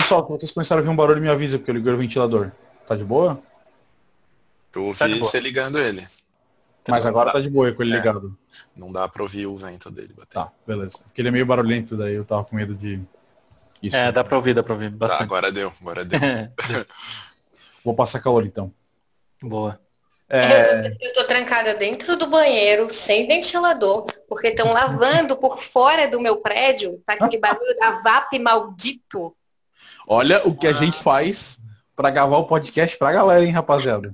Pessoal, quando vocês começaram a ouvir um barulho, me avisa, porque eu liguei o ventilador. Tá de boa? Eu ouvi Tá você ligando ele. Mas Não agora dá- tá de boa com ele É. ligado. Não dá pra ouvir o vento dele bater. Tá, beleza. Porque ele é meio barulhento, daí eu tava com medo de... Isso. É, dá pra ouvir, dá pra ouvir Tá, bastante. agora deu, agora deu. Vou passar calor, então. Boa. É, Eu, eu tô trancada dentro do banheiro, sem ventilador, porque estão lavando por fora do meu prédio, tá aquele barulho da VAP maldito. Olha o que a gente faz pra gravar o podcast pra galera, hein, rapaziada.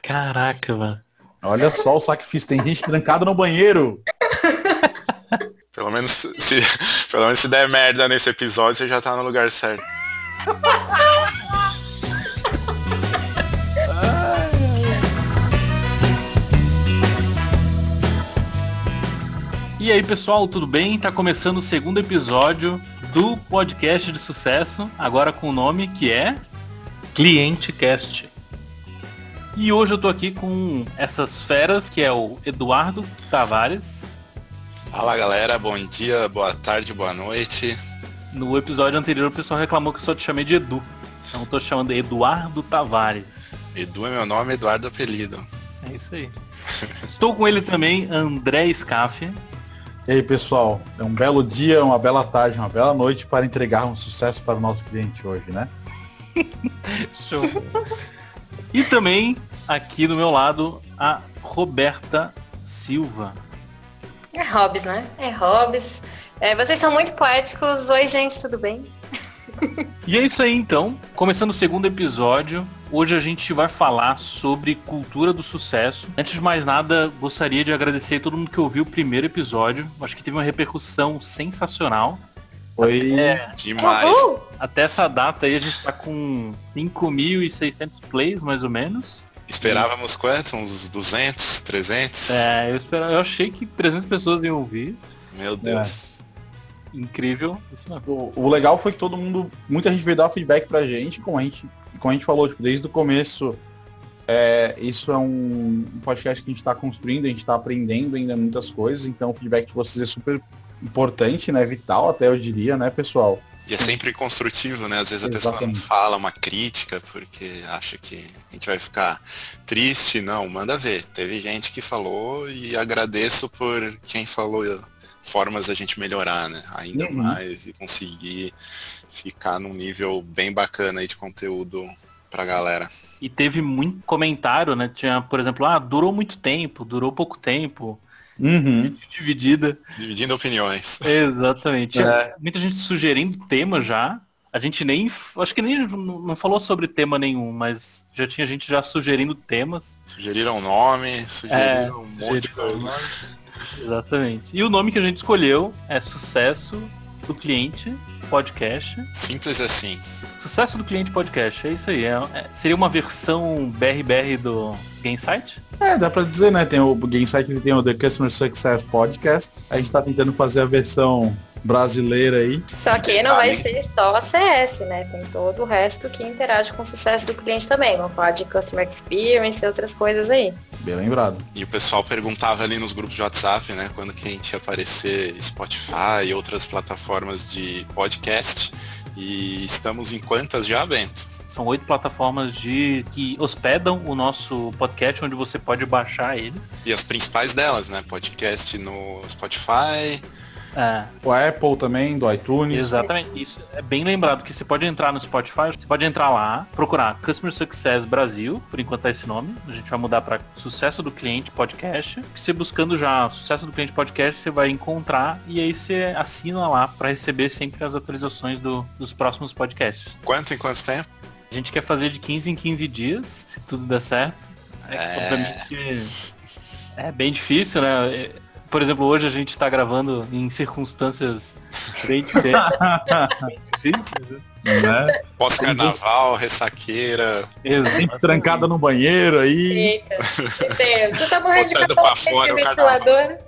Caraca, mano. Olha só o sacrifício. Tem gente trancada no banheiro. Pelo menos se, pelo menos se der merda nesse episódio, você já tá no lugar certo. E aí, pessoal, tudo bem? Tá começando o segundo episódio do podcast de sucesso, agora com o nome que é Cliente Cast. E hoje eu tô aqui com essas feras, que é o Eduardo Tavares. Fala galera, bom dia, boa tarde, boa noite. No episódio anterior o pessoal reclamou que eu só te chamei de Edu. Então eu tô chamando de Eduardo Tavares. Edu é meu nome, Eduardo apelido. É isso aí. Estou com ele também, André Scaff. E aí, pessoal, é um belo dia, uma bela tarde, uma bela noite para entregar um sucesso para o nosso cliente hoje, né? Show. e também, aqui do meu lado, a Roberta Silva. É Hobbes, né? É Hobbes. É, vocês são muito poéticos. Oi, gente, tudo bem? E é isso aí então, começando o segundo episódio. Hoje a gente vai falar sobre cultura do sucesso. Antes de mais nada, gostaria de agradecer a todo mundo que ouviu o primeiro episódio. Acho que teve uma repercussão sensacional. Foi. Demais. Uhul! Até essa data aí a gente tá com 5.600 plays, mais ou menos. Esperávamos quanto? Uns 200, 300? É, eu, esperava, eu achei que 300 pessoas iam ouvir. Meu Deus. Incrível. Isso mesmo. O, o legal foi que todo mundo, muita gente veio dar feedback pra gente, como a gente, como a gente falou, tipo, desde o começo, é, isso é um, um podcast que a gente está construindo, a gente está aprendendo ainda muitas coisas, então o feedback de vocês é super importante, né? Vital até eu diria, né, pessoal? E é sempre construtivo, né? Às vezes a pessoa não Exatamente. fala uma crítica porque acha que a gente vai ficar triste. Não, manda ver. Teve gente que falou e agradeço por quem falou formas da gente melhorar, né? Ainda Uhum. mais e conseguir ficar num nível bem bacana aí de conteúdo pra galera. E teve muito comentário, né? Tinha, por exemplo, ah, durou muito tempo, durou pouco tempo. Uhum. Dividida. Dividindo opiniões. Exatamente. Tinha É. muita gente sugerindo tema já. A gente nem. Acho que nem não falou sobre tema nenhum, mas já tinha gente já sugerindo temas. Sugeriram nome, sugeriram um monte de coisa. Exatamente. E o nome que a gente escolheu é Sucesso do Cliente Podcast. Simples assim. Sucesso do Cliente Podcast, é isso aí. É- é- seria uma versão BRBR do Gamesite? É, dá pra dizer, né? Tem o que tem o The Customer Success Podcast. A gente tá tentando fazer a versão brasileira aí. Só que não vai ser só CS, né? Tem todo o resto que interage com o sucesso do cliente também. Vamos falar de Customer Experience e outras coisas aí. Bem lembrado. E o pessoal perguntava ali nos grupos de WhatsApp, né, quando que a gente ia aparecer Spotify e outras plataformas de podcast. E estamos em quantas já, Bento? São oito plataformas de que hospedam o nosso podcast, onde você pode baixar eles. E as principais delas, né? Podcast no Spotify. É, O Apple também, do iTunes. exatamente. Isso é bem lembrado que você pode entrar no Spotify, você pode entrar lá, procurar Customer Success Brasil, por enquanto é esse nome. A gente vai mudar para Sucesso do Cliente Podcast. Que você buscando já Sucesso do Cliente Podcast, você vai encontrar e aí você assina lá para receber sempre as atualizações do- dos próximos podcasts. Quanto em quanto tempo? A gente quer fazer de 15 em 15 dias, se tudo der certo. É, É. Obviamente é bem difícil, né? Por exemplo, hoje a gente está gravando em circunstâncias bem diferentes. difíceis, né? Né? Pós-carnaval, ressaqueira. Exatamente. Trancada no banheiro aí. Eita. Tu tá morrendo de pra fora o ventilador.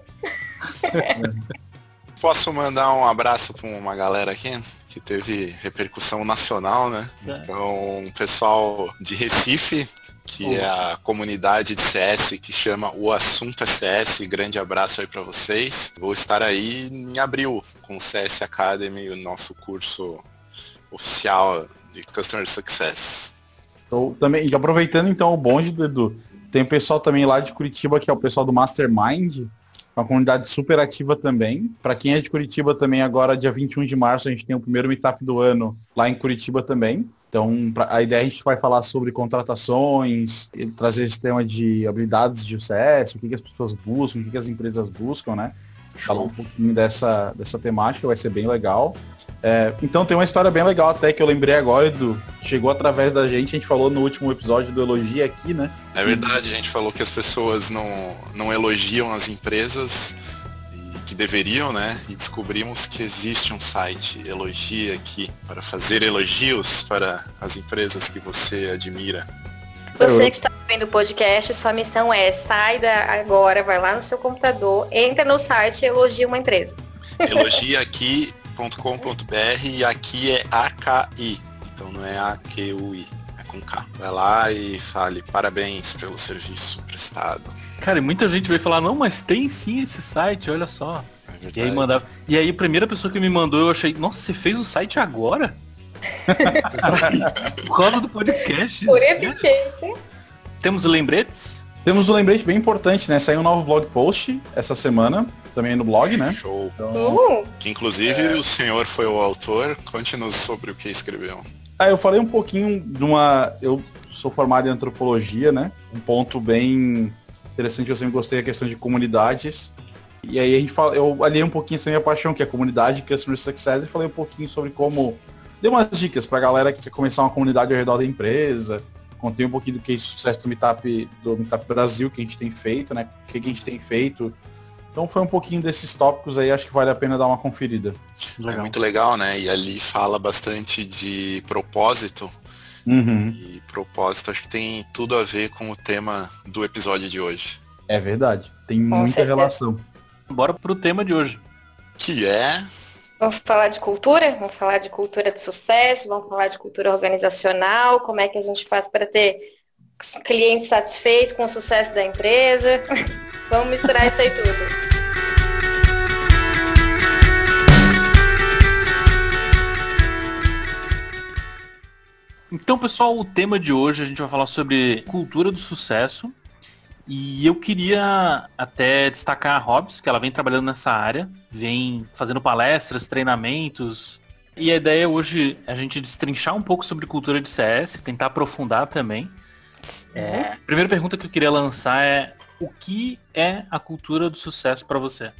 Posso mandar um abraço para uma galera aqui que teve repercussão nacional, né? É. Então, o pessoal de Recife, que é a comunidade de CS que chama O Assunto é CS, grande abraço aí para vocês. Vou estar aí em abril com o CS Academy, o nosso curso oficial de Customer Success. Então, também, aproveitando então o bonde Edu, tem o pessoal também lá de Curitiba, que é o pessoal do Mastermind, uma comunidade super ativa também. Para quem é de Curitiba também, agora dia 21 de março, a gente tem o primeiro meetup do ano lá em Curitiba também. Então, pra, a ideia é a gente vai falar sobre contratações, trazer esse tema de habilidades de sucesso, o que, que as pessoas buscam, o que, que as empresas buscam, né? Falar um pouquinho dessa, dessa temática, vai ser bem legal. É, então tem uma história bem legal até que eu lembrei agora, do chegou através da gente, a gente falou no último episódio do Elogia aqui, né? É verdade, a gente falou que as pessoas não, não elogiam as empresas deveriam, né? E descobrimos que existe um site Elogia aqui para fazer elogios para as empresas que você admira. Você que está vendo o podcast, sua missão é sai da agora, vai lá no seu computador, entra no site e elogia uma empresa. Elogia aqui com.br e aqui é AKI, então não é AQUI, com K. Vai lá e fale parabéns pelo serviço prestado. Cara, e muita gente vai falar, não, mas tem sim esse site, olha só. É e aí mandava. E aí a primeira pessoa que me mandou, eu achei, nossa, você fez o site agora? Por causa do podcast. Por eficiência. Temos lembretes? Temos um lembrete bem importante, né? Saiu um novo blog post essa semana também no blog, né? Show. Então, uh. Que inclusive é... o senhor foi o autor. Conte-nos sobre o que escreveu. Ah, eu falei um pouquinho de uma. Eu sou formado em antropologia, né? Um ponto bem interessante, eu sempre gostei da questão de comunidades. E aí a gente fala, eu aliei um pouquinho essa minha paixão, que é a comunidade Customer Success, e falei um pouquinho sobre como. Dei umas dicas pra galera que quer começar uma comunidade ao redor da empresa. Contei um pouquinho do que é sucesso do Meetup, do Meetup Brasil que a gente tem feito, né? O que a gente tem feito então foi um pouquinho desses tópicos aí, acho que vale a pena dar uma conferida. Legal. É muito legal, né? E ali fala bastante de propósito. Uhum. E propósito acho que tem tudo a ver com o tema do episódio de hoje. É verdade. Tem com muita certeza. relação. Bora pro tema de hoje. Que é. Vamos falar de cultura, vamos falar de cultura de sucesso, vamos falar de cultura organizacional, como é que a gente faz para ter cliente satisfeito com o sucesso da empresa. vamos misturar isso aí tudo. Então, pessoal, o tema de hoje a gente vai falar sobre cultura do sucesso. E eu queria até destacar a Hobbs, que ela vem trabalhando nessa área, vem fazendo palestras, treinamentos. E a ideia hoje é a gente destrinchar um pouco sobre cultura de CS, tentar aprofundar também. É, a primeira pergunta que eu queria lançar é o que é a cultura do sucesso para você?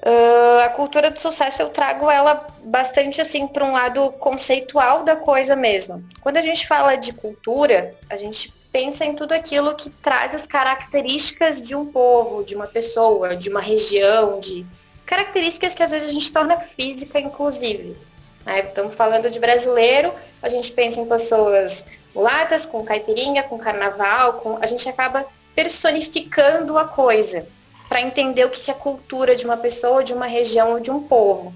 Uh, a cultura do sucesso eu trago ela bastante assim para um lado conceitual da coisa mesmo. Quando a gente fala de cultura, a gente pensa em tudo aquilo que traz as características de um povo, de uma pessoa, de uma região, de características que às vezes a gente torna física, inclusive. Né? Estamos falando de brasileiro, a gente pensa em pessoas mulatas, com caipirinha, com carnaval, com... a gente acaba personificando a coisa para entender o que é cultura de uma pessoa, de uma região ou de um povo.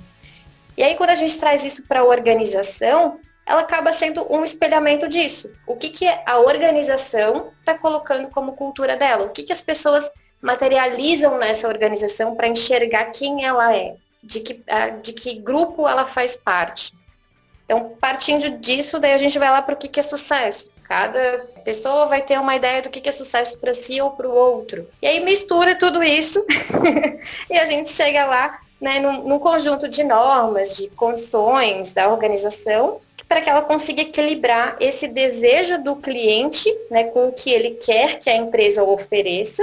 E aí, quando a gente traz isso para a organização, ela acaba sendo um espelhamento disso. O que, que a organização está colocando como cultura dela? O que, que as pessoas materializam nessa organização para enxergar quem ela é, de que, de que grupo ela faz parte. Então, partindo disso, daí a gente vai lá para o que, que é sucesso. Cada pessoa vai ter uma ideia do que é sucesso para si ou para o outro. E aí mistura tudo isso e a gente chega lá né, num, num conjunto de normas, de condições da organização para que ela consiga equilibrar esse desejo do cliente né, com o que ele quer que a empresa ofereça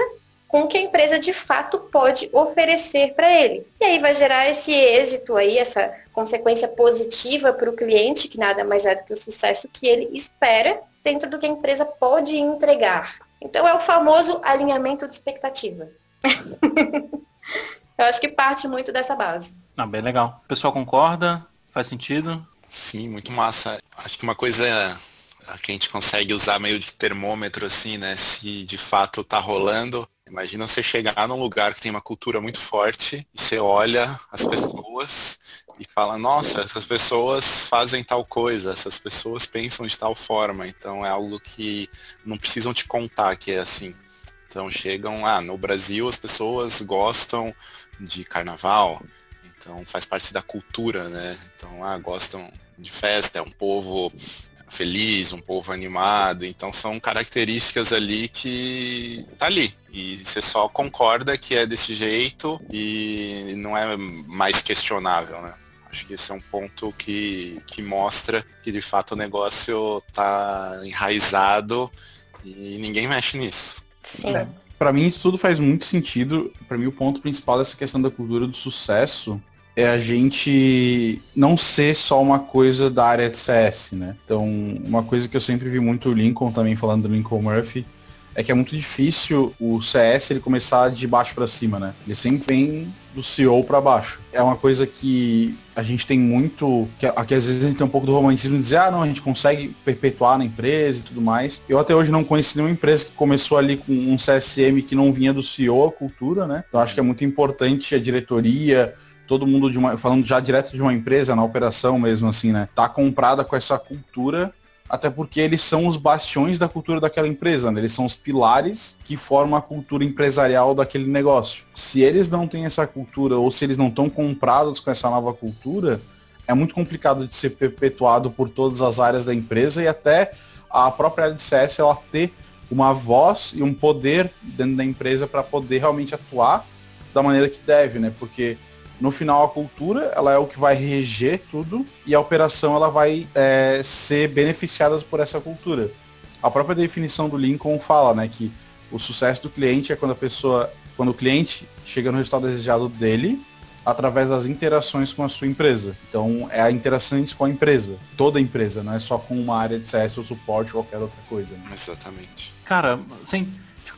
com o que a empresa de fato pode oferecer para ele. E aí vai gerar esse êxito aí, essa consequência positiva para o cliente, que nada mais é do que o sucesso que ele espera dentro do que a empresa pode entregar. Então é o famoso alinhamento de expectativa. Eu acho que parte muito dessa base. Ah, bem legal. O pessoal concorda? Faz sentido? Sim, muito massa. Acho que uma coisa que a gente consegue usar meio de termômetro assim, né? Se de fato tá rolando. Imagina você chegar num lugar que tem uma cultura muito forte e você olha as pessoas e fala, nossa, essas pessoas fazem tal coisa, essas pessoas pensam de tal forma, então é algo que não precisam te contar que é assim. Então chegam, ah, no Brasil as pessoas gostam de carnaval, então faz parte da cultura, né? Então, ah, gostam de festa, é um povo feliz, um povo animado. Então são características ali que tá ali. E você só concorda que é desse jeito e não é mais questionável, né? Acho que esse é um ponto que, que mostra que de fato o negócio tá enraizado e ninguém mexe nisso. Sim. É, para mim isso tudo faz muito sentido. Para mim o ponto principal dessa questão da cultura do sucesso é a gente não ser só uma coisa da área de CS, né? Então, uma coisa que eu sempre vi muito o Lincoln também falando do Lincoln Murphy é que é muito difícil o CS ele começar de baixo para cima, né? Ele sempre vem do CEO para baixo. É uma coisa que a gente tem muito, que às vezes a gente tem um pouco do romantismo de dizer, ah, não, a gente consegue perpetuar na empresa e tudo mais. Eu até hoje não conheci nenhuma empresa que começou ali com um CSM que não vinha do CEO, a cultura, né? Então acho que é muito importante a diretoria, todo mundo de uma, falando já direto de uma empresa, na operação mesmo assim, né? Tá comprada com essa cultura, até porque eles são os bastiões da cultura daquela empresa, né? Eles são os pilares que formam a cultura empresarial daquele negócio. Se eles não têm essa cultura ou se eles não estão comprados com essa nova cultura, é muito complicado de ser perpetuado por todas as áreas da empresa e até a própria área de CS ela ter uma voz e um poder dentro da empresa para poder realmente atuar da maneira que deve, né? Porque no final, a cultura ela é o que vai reger tudo e a operação ela vai é, ser beneficiada por essa cultura. A própria definição do Lincoln fala, né, que o sucesso do cliente é quando a pessoa, quando o cliente chega no resultado desejado dele através das interações com a sua empresa. Então, é a interação com a empresa, toda a empresa, não é só com uma área de CS ou suporte ou qualquer outra coisa. Né? Exatamente. Cara, sem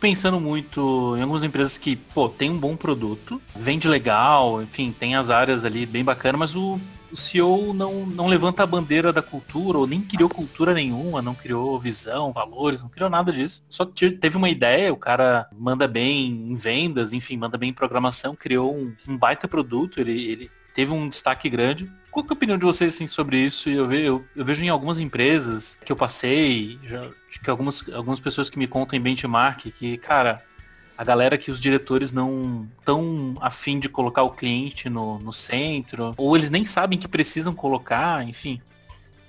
pensando muito em algumas empresas que, pô, tem um bom produto, vende legal, enfim, tem as áreas ali bem bacana, mas o, o CEO não, não levanta a bandeira da cultura, ou nem criou cultura nenhuma, não criou visão, valores, não criou nada disso. Só teve uma ideia, o cara manda bem em vendas, enfim, manda bem em programação, criou um, um baita produto, ele, ele teve um destaque grande. Qual é a opinião de vocês assim, sobre isso? Eu, eu, eu, vejo em algumas empresas que eu passei, já, que algumas, algumas pessoas que me contam em benchmark, que, cara, a galera que os diretores não tão afim de colocar o cliente no, no centro, ou eles nem sabem que precisam colocar, enfim.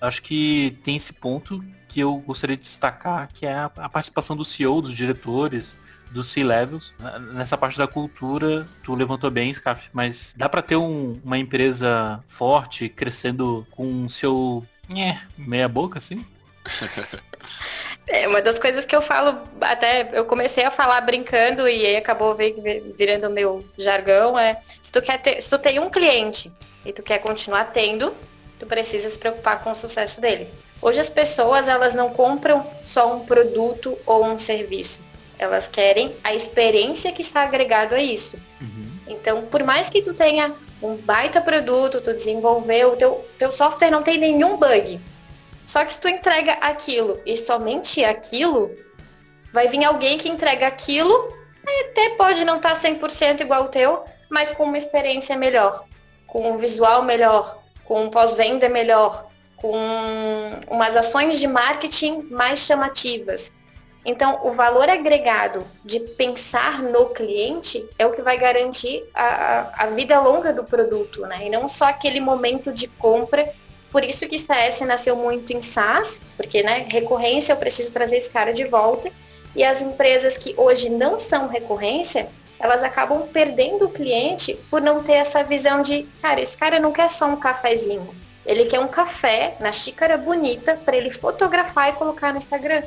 Acho que tem esse ponto que eu gostaria de destacar, que é a, a participação do CEO, dos diretores, dos C-levels. Nessa parte da cultura, tu levantou bem, Scaf, mas dá para ter um, uma empresa forte, crescendo com seu é, meia boca, assim? É, uma das coisas que eu falo, até eu comecei a falar brincando e aí acabou virando meu jargão, é se tu, quer ter, se tu tem um cliente e tu quer continuar tendo, tu precisa se preocupar com o sucesso dele. Hoje as pessoas, elas não compram só um produto ou um serviço. Elas querem a experiência que está agregado a isso. Uhum. Então, por mais que tu tenha um baita produto, tu desenvolveu, teu, teu software não tem nenhum bug. Só que se tu entrega aquilo e somente aquilo, vai vir alguém que entrega aquilo, até pode não estar tá 100% igual o teu, mas com uma experiência melhor, com um visual melhor, com um pós-venda melhor, com umas ações de marketing mais chamativas. Então, o valor agregado de pensar no cliente é o que vai garantir a, a vida longa do produto, né? E não só aquele momento de compra. Por isso que CS nasceu muito em SaaS, porque, né, recorrência eu preciso trazer esse cara de volta. E as empresas que hoje não são recorrência, elas acabam perdendo o cliente por não ter essa visão de, cara, esse cara não quer só um cafezinho. Ele quer um café na xícara bonita para ele fotografar e colocar no Instagram.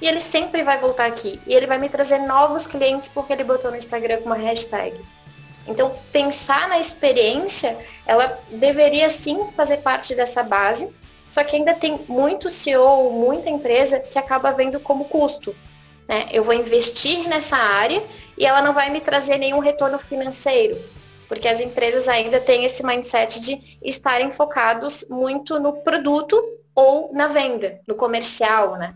E ele sempre vai voltar aqui. E ele vai me trazer novos clientes porque ele botou no Instagram com uma hashtag. Então, pensar na experiência, ela deveria sim fazer parte dessa base, só que ainda tem muito CEO, muita empresa que acaba vendo como custo. Né? Eu vou investir nessa área e ela não vai me trazer nenhum retorno financeiro, porque as empresas ainda têm esse mindset de estarem focados muito no produto ou na venda, no comercial, né?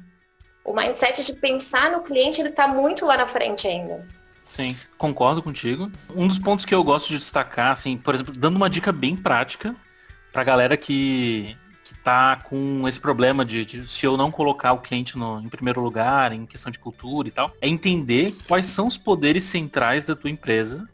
o mindset de pensar no cliente, ele está muito lá na frente ainda. Sim, concordo contigo. Um dos pontos que eu gosto de destacar, assim, por exemplo, dando uma dica bem prática para galera que, que tá com esse problema de, de, se eu não colocar o cliente no, em primeiro lugar, em questão de cultura e tal, é entender quais são os poderes centrais da tua empresa.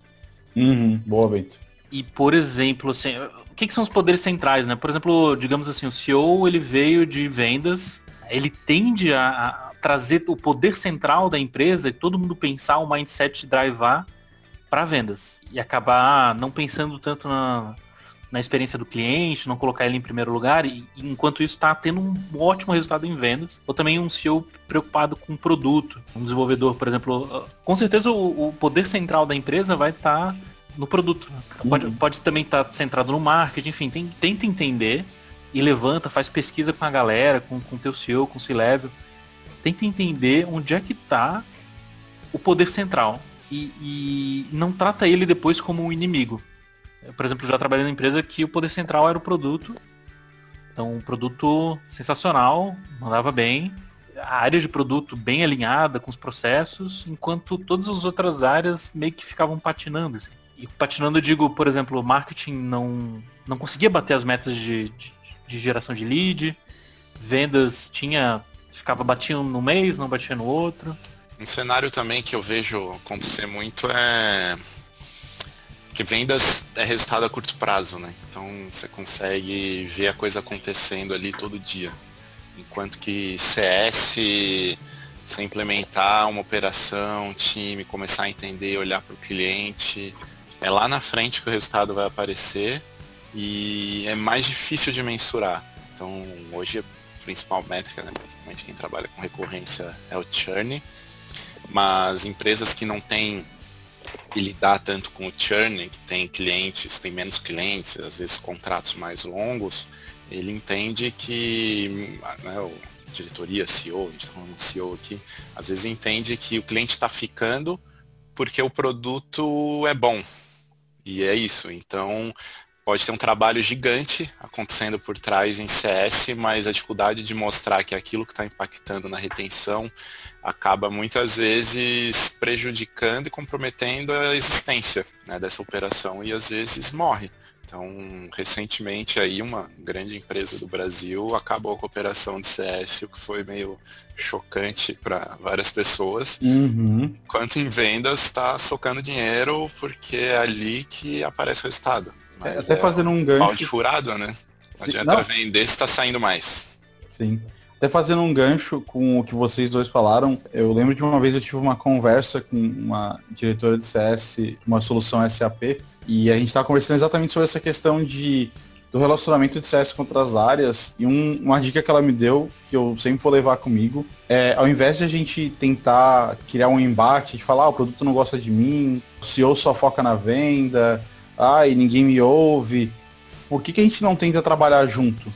Uhum, boa, Bento. E, por exemplo, assim, o que, que, são os poderes centrais, né? Por exemplo, digamos assim, o CEO ele veio de vendas, ele tende a, a trazer o poder central da empresa e todo mundo pensar o mindset drivar para vendas e acabar não pensando tanto na, na experiência do cliente, não colocar ele em primeiro lugar, e enquanto isso está tendo um ótimo resultado em vendas, ou também um CEO preocupado com o produto, um desenvolvedor, por exemplo, com certeza o, o poder central da empresa vai estar tá no produto. Pode, pode também estar tá centrado no marketing, enfim, tem, tenta entender e levanta, faz pesquisa com a galera, com o teu CEO, com o C-Level, tenta entender onde é que está o poder central e, e não trata ele depois como um inimigo por exemplo, já trabalhei numa empresa que o poder central era o produto. Então, um produto sensacional, mandava bem. A área de produto bem alinhada com os processos, enquanto todas as outras áreas meio que ficavam patinando. Assim. E patinando, eu digo, por exemplo, marketing não, não conseguia bater as metas de, de, de geração de lead, vendas tinha. Ficava batendo no mês, não batia no outro. Um cenário também que eu vejo acontecer muito é que vendas é resultado a curto prazo, né? Então você consegue ver a coisa acontecendo ali todo dia. Enquanto que CS, você implementar uma operação, um time, começar a entender, olhar para o cliente, é lá na frente que o resultado vai aparecer e é mais difícil de mensurar. Então hoje a principal métrica, né, principalmente quem trabalha com recorrência, é o churn. Mas empresas que não têm e lidar tanto com o churn, que tem clientes, tem menos clientes, às vezes contratos mais longos, ele entende que né, o diretoria, CEO, a gente está falando de CEO aqui, às vezes entende que o cliente está ficando porque o produto é bom. E é isso. Então, pode ter um trabalho gigante acontecendo por trás em CS, mas a dificuldade de mostrar que aquilo que está impactando na retenção acaba muitas vezes prejudicando e comprometendo a existência né, dessa operação e às vezes morre. Então, recentemente aí uma grande empresa do Brasil acabou com a operação de CS, o que foi meio chocante para várias pessoas. Uhum. Enquanto em vendas está socando dinheiro porque é ali que aparece o resultado. Mas Até é fazendo um gancho. Balde furado, né? Não adianta não. vender se está saindo mais. Sim. Até fazendo um gancho com o que vocês dois falaram, eu lembro de uma vez eu tive uma conversa com uma diretora de CS, uma solução SAP, e a gente estava conversando exatamente sobre essa questão de do relacionamento de CS com outras áreas e um, uma dica que ela me deu, que eu sempre vou levar comigo, é ao invés de a gente tentar criar um embate, de falar, ah, o produto não gosta de mim, o CEO só foca na venda, ai, ninguém me ouve. Por que, que a gente não tenta trabalhar junto?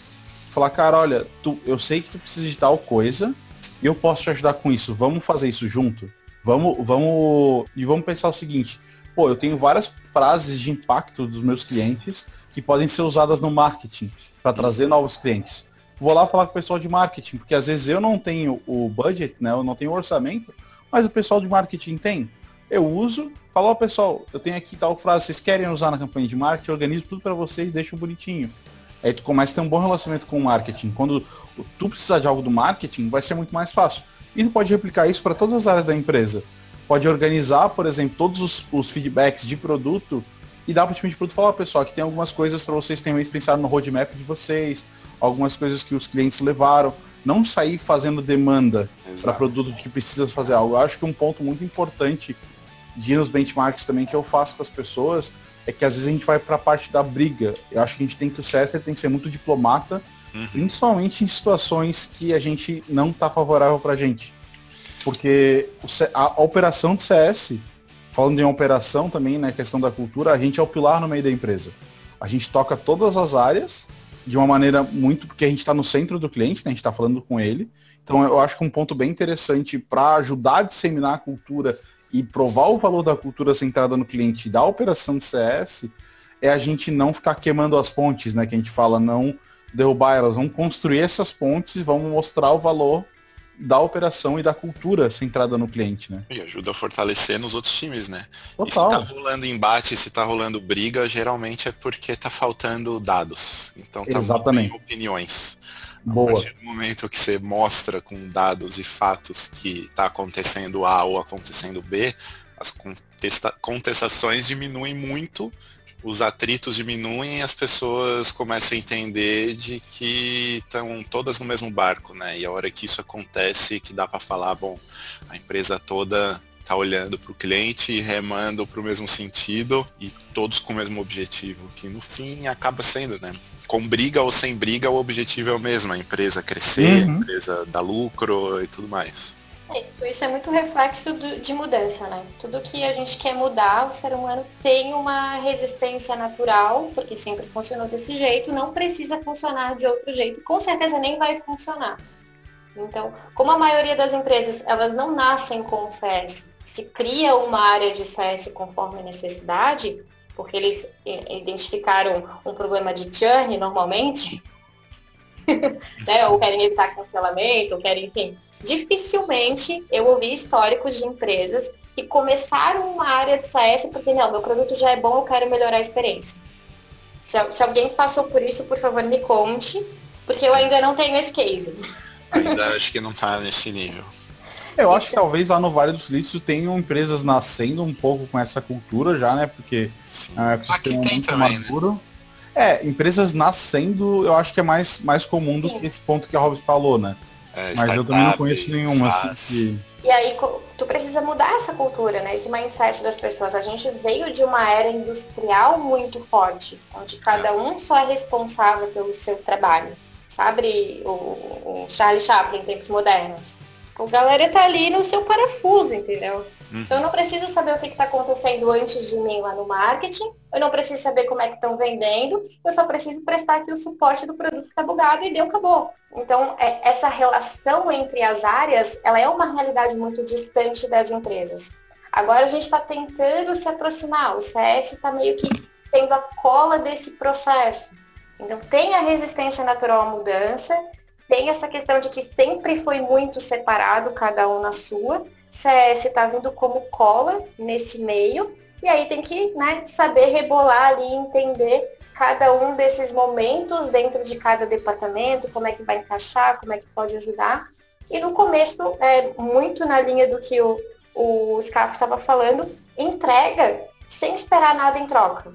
Falar, cara, olha, tu, eu sei que tu precisa de tal coisa e eu posso te ajudar com isso. Vamos fazer isso junto? Vamos, vamos. E vamos pensar o seguinte, pô, eu tenho várias frases de impacto dos meus clientes que podem ser usadas no marketing para trazer novos clientes. Vou lá falar com o pessoal de marketing, porque às vezes eu não tenho o budget, né? Eu não tenho orçamento, mas o pessoal de marketing tem eu uso, falo, ó, pessoal, eu tenho aqui tal frase, vocês querem usar na campanha de marketing, eu organizo tudo para vocês, deixo bonitinho. Aí tu começa a ter um bom relacionamento com o marketing. Quando tu precisar de algo do marketing, vai ser muito mais fácil. E tu pode replicar isso para todas as áreas da empresa. Pode organizar, por exemplo, todos os, os feedbacks de produto e dar para o time de produto falar, pessoal, que tem algumas coisas para vocês terem pensar no roadmap de vocês, algumas coisas que os clientes levaram. Não sair fazendo demanda para produto que precisa fazer algo. Eu acho que um ponto muito importante de nos benchmarks também que eu faço com as pessoas é que às vezes a gente vai para a parte da briga. Eu acho que a gente tem que o César tem que ser muito diplomata, uhum. principalmente em situações que a gente não está favorável para a gente. Porque a, a, operação de CS, falando de uma operação também, né, questão da cultura, a gente é o pilar no meio da empresa. A gente toca todas as áreas de uma maneira muito, porque a gente está no centro do cliente, né, a gente está falando com ele. Então eu acho que um ponto bem interessante para ajudar a disseminar a cultura e provar o valor da cultura centrada no cliente da operação de CS é a gente não ficar queimando as pontes, né? Que a gente fala, não derrubar elas, vamos construir essas pontes e vamos mostrar o valor da operação e da cultura centrada no cliente, né? E ajuda a fortalecer nos outros times, né? Total. E se tá rolando embate, se tá rolando briga, geralmente é porque tá faltando dados. Então tá Exatamente. opiniões. Boa. A partir do momento que você mostra com dados e fatos que está acontecendo A ou acontecendo B, as contesta contestações diminuem muito os atritos diminuem e as pessoas começam a entender de que estão todas no mesmo barco, né? E a hora que isso acontece, que dá para falar, bom, a empresa toda tá olhando para o cliente e remando para o mesmo sentido e todos com o mesmo objetivo, que no fim acaba sendo, né? Com briga ou sem briga, o objetivo é o mesmo, a empresa crescer, uhum. a empresa dar lucro e tudo mais. É isso, isso é muito reflexo do, de mudança, né? Tudo que a gente quer mudar, o ser humano tem uma resistência natural, porque sempre funcionou desse jeito, não precisa funcionar de outro jeito, com certeza nem vai funcionar. Então, como a maioria das empresas, elas não nascem com o CS, se cria uma área de CS conforme a necessidade, porque eles identificaram um problema de churn normalmente, né? ou querem evitar cancelamento, ou querem, enfim. Dificilmente eu ouvi históricos de empresas que começaram uma área de CS porque, não, meu produto já é bom, eu quero melhorar a experiência. Se, se alguém passou por isso, por favor, me conte, porque eu ainda não tenho esse case. Ainda acho que não está nesse nível. Eu acho que talvez lá no Vale do Silício tenham empresas nascendo um pouco com essa cultura já, né? Porque é um Aqui tem muito também, né? maduro. Né? É, empresas nascendo, eu acho que é mais, mais comum do Sim. que esse ponto que a Robin falou, né? É, Mas eu também não conheço nenhuma. Assim, que... E aí tu precisa mudar essa cultura, né? Esse mindset das pessoas. A gente veio de uma era industrial muito forte, onde cada é. um só é responsável pelo seu trabalho. Sabe o, o Charlie Chaplin em tempos modernos? A galera tá ali no seu parafuso, entendeu? Uhum. Então eu não preciso saber o que está acontecendo antes de mim lá no marketing, eu não preciso saber como é que estão vendendo, eu só preciso prestar aqui o suporte do produto que está bugado e deu, acabou. Então, é, essa relação entre as áreas, ela é uma realidade muito distante das empresas. Agora a gente está tentando se aproximar, o CS está meio que tendo a cola desse processo. Então, tem a resistência natural à mudança, tem essa questão de que sempre foi muito separado, cada um na sua. CS está vindo como cola nesse meio. E aí tem que né, saber rebolar ali, entender cada um desses momentos dentro de cada departamento, como é que vai encaixar, como é que pode ajudar. E no começo, é, muito na linha do que o, o Scaf estava falando, entrega sem esperar nada em troca.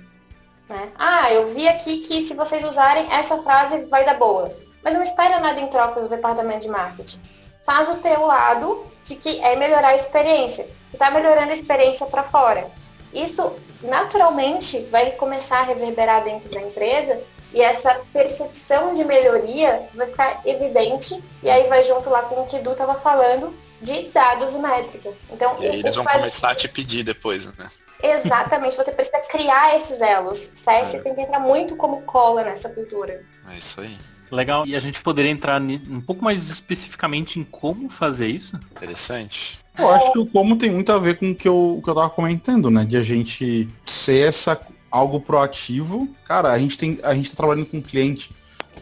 Né? Ah, eu vi aqui que se vocês usarem essa frase vai dar boa. Mas não espera nada em troca do departamento de marketing. Faz o teu lado de que é melhorar a experiência. Tu está melhorando a experiência para fora. Isso naturalmente vai começar a reverberar dentro da empresa e essa percepção de melhoria vai ficar evidente e aí vai junto lá com o que o Du estava falando de dados e métricas. Então, e aí eles vão faz... começar a te pedir depois, né? Exatamente, você precisa criar esses elos. CS é. tem que entrar muito como cola nessa cultura. É isso aí. Legal. E a gente poderia entrar um pouco mais especificamente em como fazer isso? Interessante. Eu acho que o como tem muito a ver com o que eu, o que eu tava comentando, né? De a gente ser essa algo proativo. Cara, a gente tem. A gente tá trabalhando com um cliente.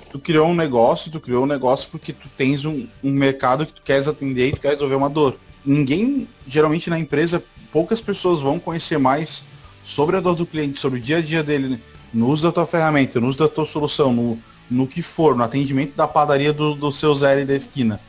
Tu criou um negócio, tu criou um negócio porque tu tens um, um mercado que tu queres atender e tu quer resolver uma dor. Ninguém, geralmente na empresa, poucas pessoas vão conhecer mais sobre a dor do cliente, sobre o dia a dia dele, né? no uso da tua ferramenta, no uso da tua solução, no, no que for, no atendimento da padaria do, do seu Zé da esquina.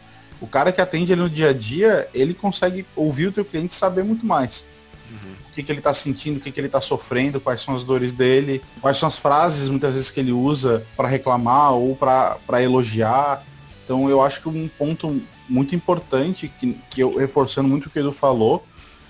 O cara que atende ele no dia a dia, ele consegue ouvir o teu cliente saber muito mais. Uhum. O que, que ele está sentindo, o que, que ele está sofrendo, quais são as dores dele, quais são as frases muitas vezes que ele usa para reclamar ou para elogiar. Então eu acho que um ponto muito importante, que, que eu reforçando muito o que ele falou,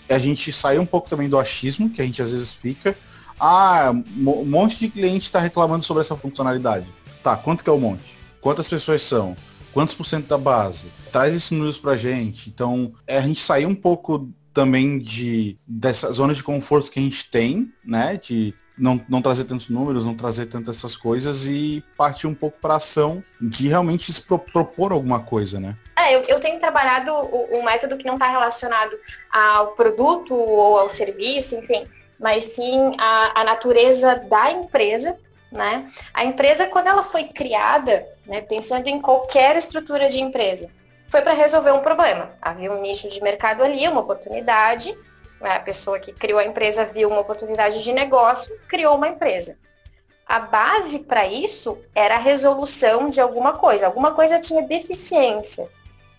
é a gente sair um pouco também do achismo, que a gente às vezes fica. Ah, um monte de cliente está reclamando sobre essa funcionalidade tá, quanto que é o monte? Quantas pessoas são? Quantos por cento da base? Traz esses números pra gente. Então, é a gente sair um pouco também de dessa zona de conforto que a gente tem, né? De não, não trazer tantos números, não trazer tantas essas coisas e partir um pouco para ação de realmente se pro, propor alguma coisa, né? É, eu, eu tenho trabalhado um método que não está relacionado ao produto ou ao serviço, enfim, mas sim a, a natureza da empresa né? A empresa, quando ela foi criada, né, pensando em qualquer estrutura de empresa, foi para resolver um problema. Havia um nicho de mercado ali, uma oportunidade. Né? A pessoa que criou a empresa viu uma oportunidade de negócio, criou uma empresa. A base para isso era a resolução de alguma coisa. Alguma coisa tinha deficiência.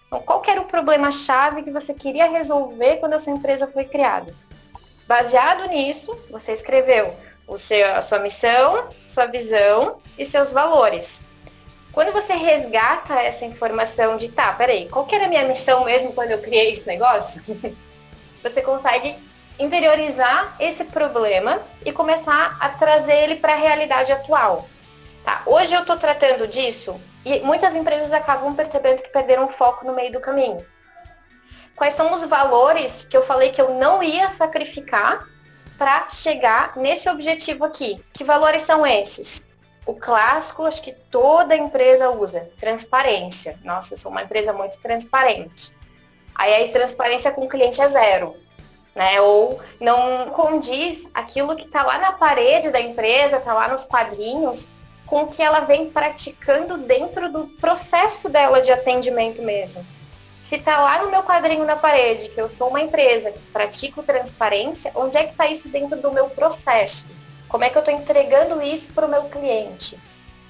Então, qual era o problema-chave que você queria resolver quando a sua empresa foi criada? Baseado nisso, você escreveu O seu, a sua missão, sua visão e seus valores. Quando você resgata essa informação de, tá, peraí, qual que era a minha missão mesmo quando eu criei esse negócio? você consegue interiorizar esse problema e começar a trazer ele para a realidade atual. Tá? Hoje eu estou tratando disso e muitas empresas acabam percebendo que perderam foco no meio do caminho. Quais são os valores que eu falei que eu não ia sacrificar para chegar nesse objetivo aqui? Que valores são esses? O clássico, acho que toda empresa usa, transparência. Nossa, eu sou uma empresa muito transparente. Aí, aí transparência com o cliente é zero né? Ou não condiz aquilo que está lá na parede da empresa, está lá nos quadrinhos, com o que ela vem praticando dentro do processo dela de atendimento mesmo. Se está lá no meu quadrinho na parede, que eu sou uma empresa que pratico transparência, onde é que está isso dentro do meu processo? Como é que eu estou entregando isso para o meu cliente?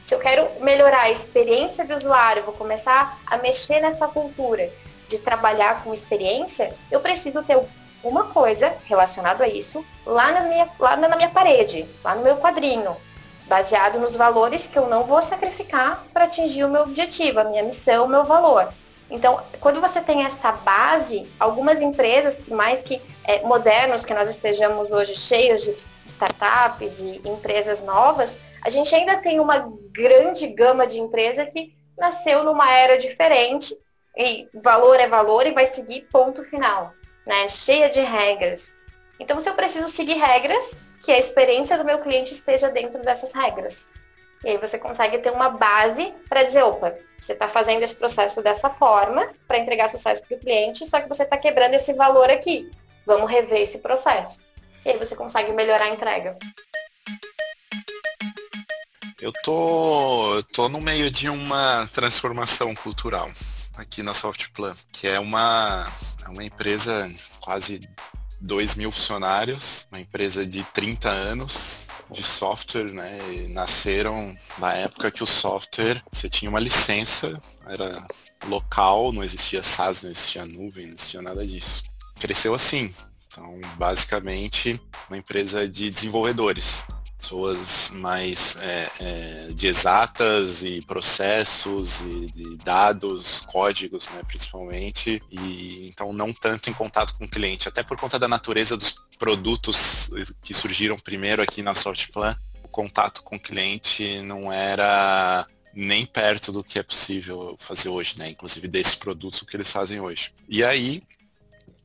Se eu quero melhorar a experiência de usuário, vou começar a mexer nessa cultura de trabalhar com experiência, eu preciso ter uma coisa relacionada a isso lá, nas minha, lá na minha parede, lá no meu quadrinho, baseado nos valores que eu não vou sacrificar para atingir o meu objetivo, a minha missão, o meu valor. Então, quando você tem essa base, algumas empresas, mais que é, modernos, que nós estejamos hoje cheios de startups e empresas novas, a gente ainda tem uma grande gama de empresa que nasceu numa era diferente e valor é valor e vai seguir ponto final né, cheia de regras. Então, se eu preciso seguir regras, que a experiência do meu cliente esteja dentro dessas regras. E aí você consegue ter uma base para dizer, opa, você está fazendo esse processo dessa forma para entregar sucesso para o cliente, só que você está quebrando esse valor aqui. Vamos rever esse processo. E aí você consegue melhorar a entrega. Eu tô, tô no meio de uma transformação cultural aqui na Softplan, que é uma, é uma empresa quase 2 mil funcionários, uma empresa de 30 anos de software, né? E nasceram na época que o software, você tinha uma licença, era local, não existia SaaS, não existia nuvem, não existia nada disso. Cresceu assim. Então, basicamente, uma empresa de desenvolvedores pessoas mais é, é, de exatas e processos e dados, códigos, né, principalmente, e então não tanto em contato com o cliente, até por conta da natureza dos produtos que surgiram primeiro aqui na Softplan, o contato com o cliente não era nem perto do que é possível fazer hoje, né? Inclusive desses produtos que eles fazem hoje. E aí,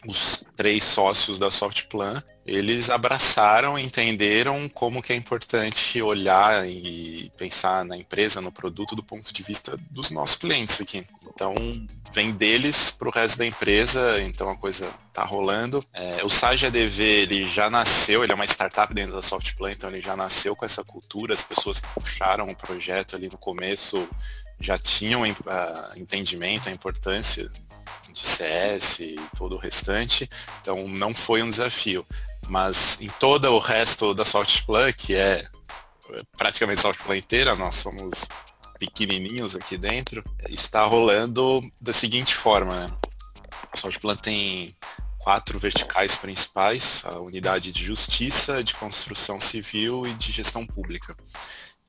os três sócios da Softplan, eles abraçaram, entenderam como que é importante olhar e pensar na empresa, no produto do ponto de vista dos nossos clientes aqui. Então, vem deles para o resto da empresa, então a coisa tá rolando. É, o Sage ADV, ele já nasceu, ele é uma startup dentro da Softplan, então ele já nasceu com essa cultura, as pessoas que puxaram o projeto ali no começo já tinham uh, entendimento, a importância de CS e todo o restante, então não foi um desafio. Mas em todo o resto da Softplan, que é praticamente a Softplan inteira, nós somos pequenininhos aqui dentro, está rolando da seguinte forma. Né? A Softplan tem quatro verticais principais, a unidade de justiça, de construção civil e de gestão pública.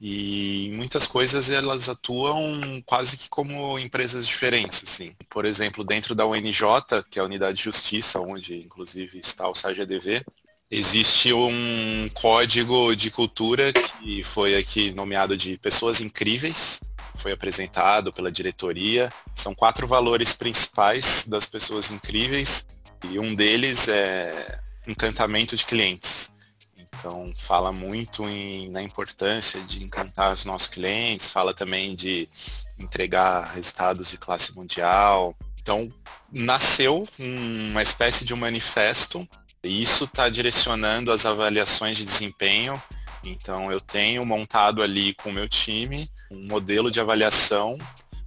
E muitas coisas elas atuam quase que como empresas diferentes, assim. Por exemplo, dentro da UNJ, que é a Unidade de Justiça, onde inclusive está o SAGEDV, existe um código de cultura que foi aqui nomeado de pessoas incríveis, foi apresentado pela diretoria. São quatro valores principais das pessoas incríveis e um deles é encantamento de clientes. Então, fala muito em, na importância de encantar os nossos clientes, fala também de entregar resultados de classe mundial. Então, nasceu uma espécie de um manifesto, e isso está direcionando as avaliações de desempenho. Então, eu tenho montado ali com o meu time um modelo de avaliação,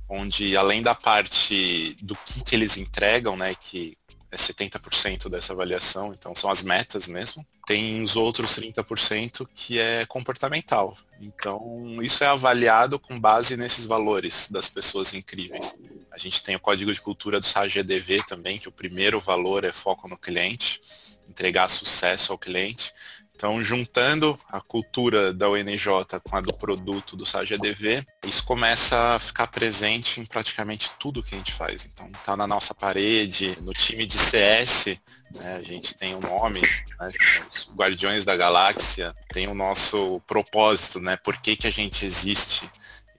onde além da parte do que, que eles entregam, né, que é 70% dessa avaliação, então são as metas mesmo. Tem os outros 30% que é comportamental. Então, isso é avaliado com base nesses valores das pessoas incríveis. A gente tem o código de cultura do SAGDV também, que o primeiro valor é foco no cliente, entregar sucesso ao cliente. Então, juntando a cultura da UNJ com a do produto do SAGEDV, isso começa a ficar presente em praticamente tudo que a gente faz. Então, tá na nossa parede, no time de CS, né, a gente tem um nome, né, os Guardiões da Galáxia, tem o nosso propósito, né, por que, que a gente existe.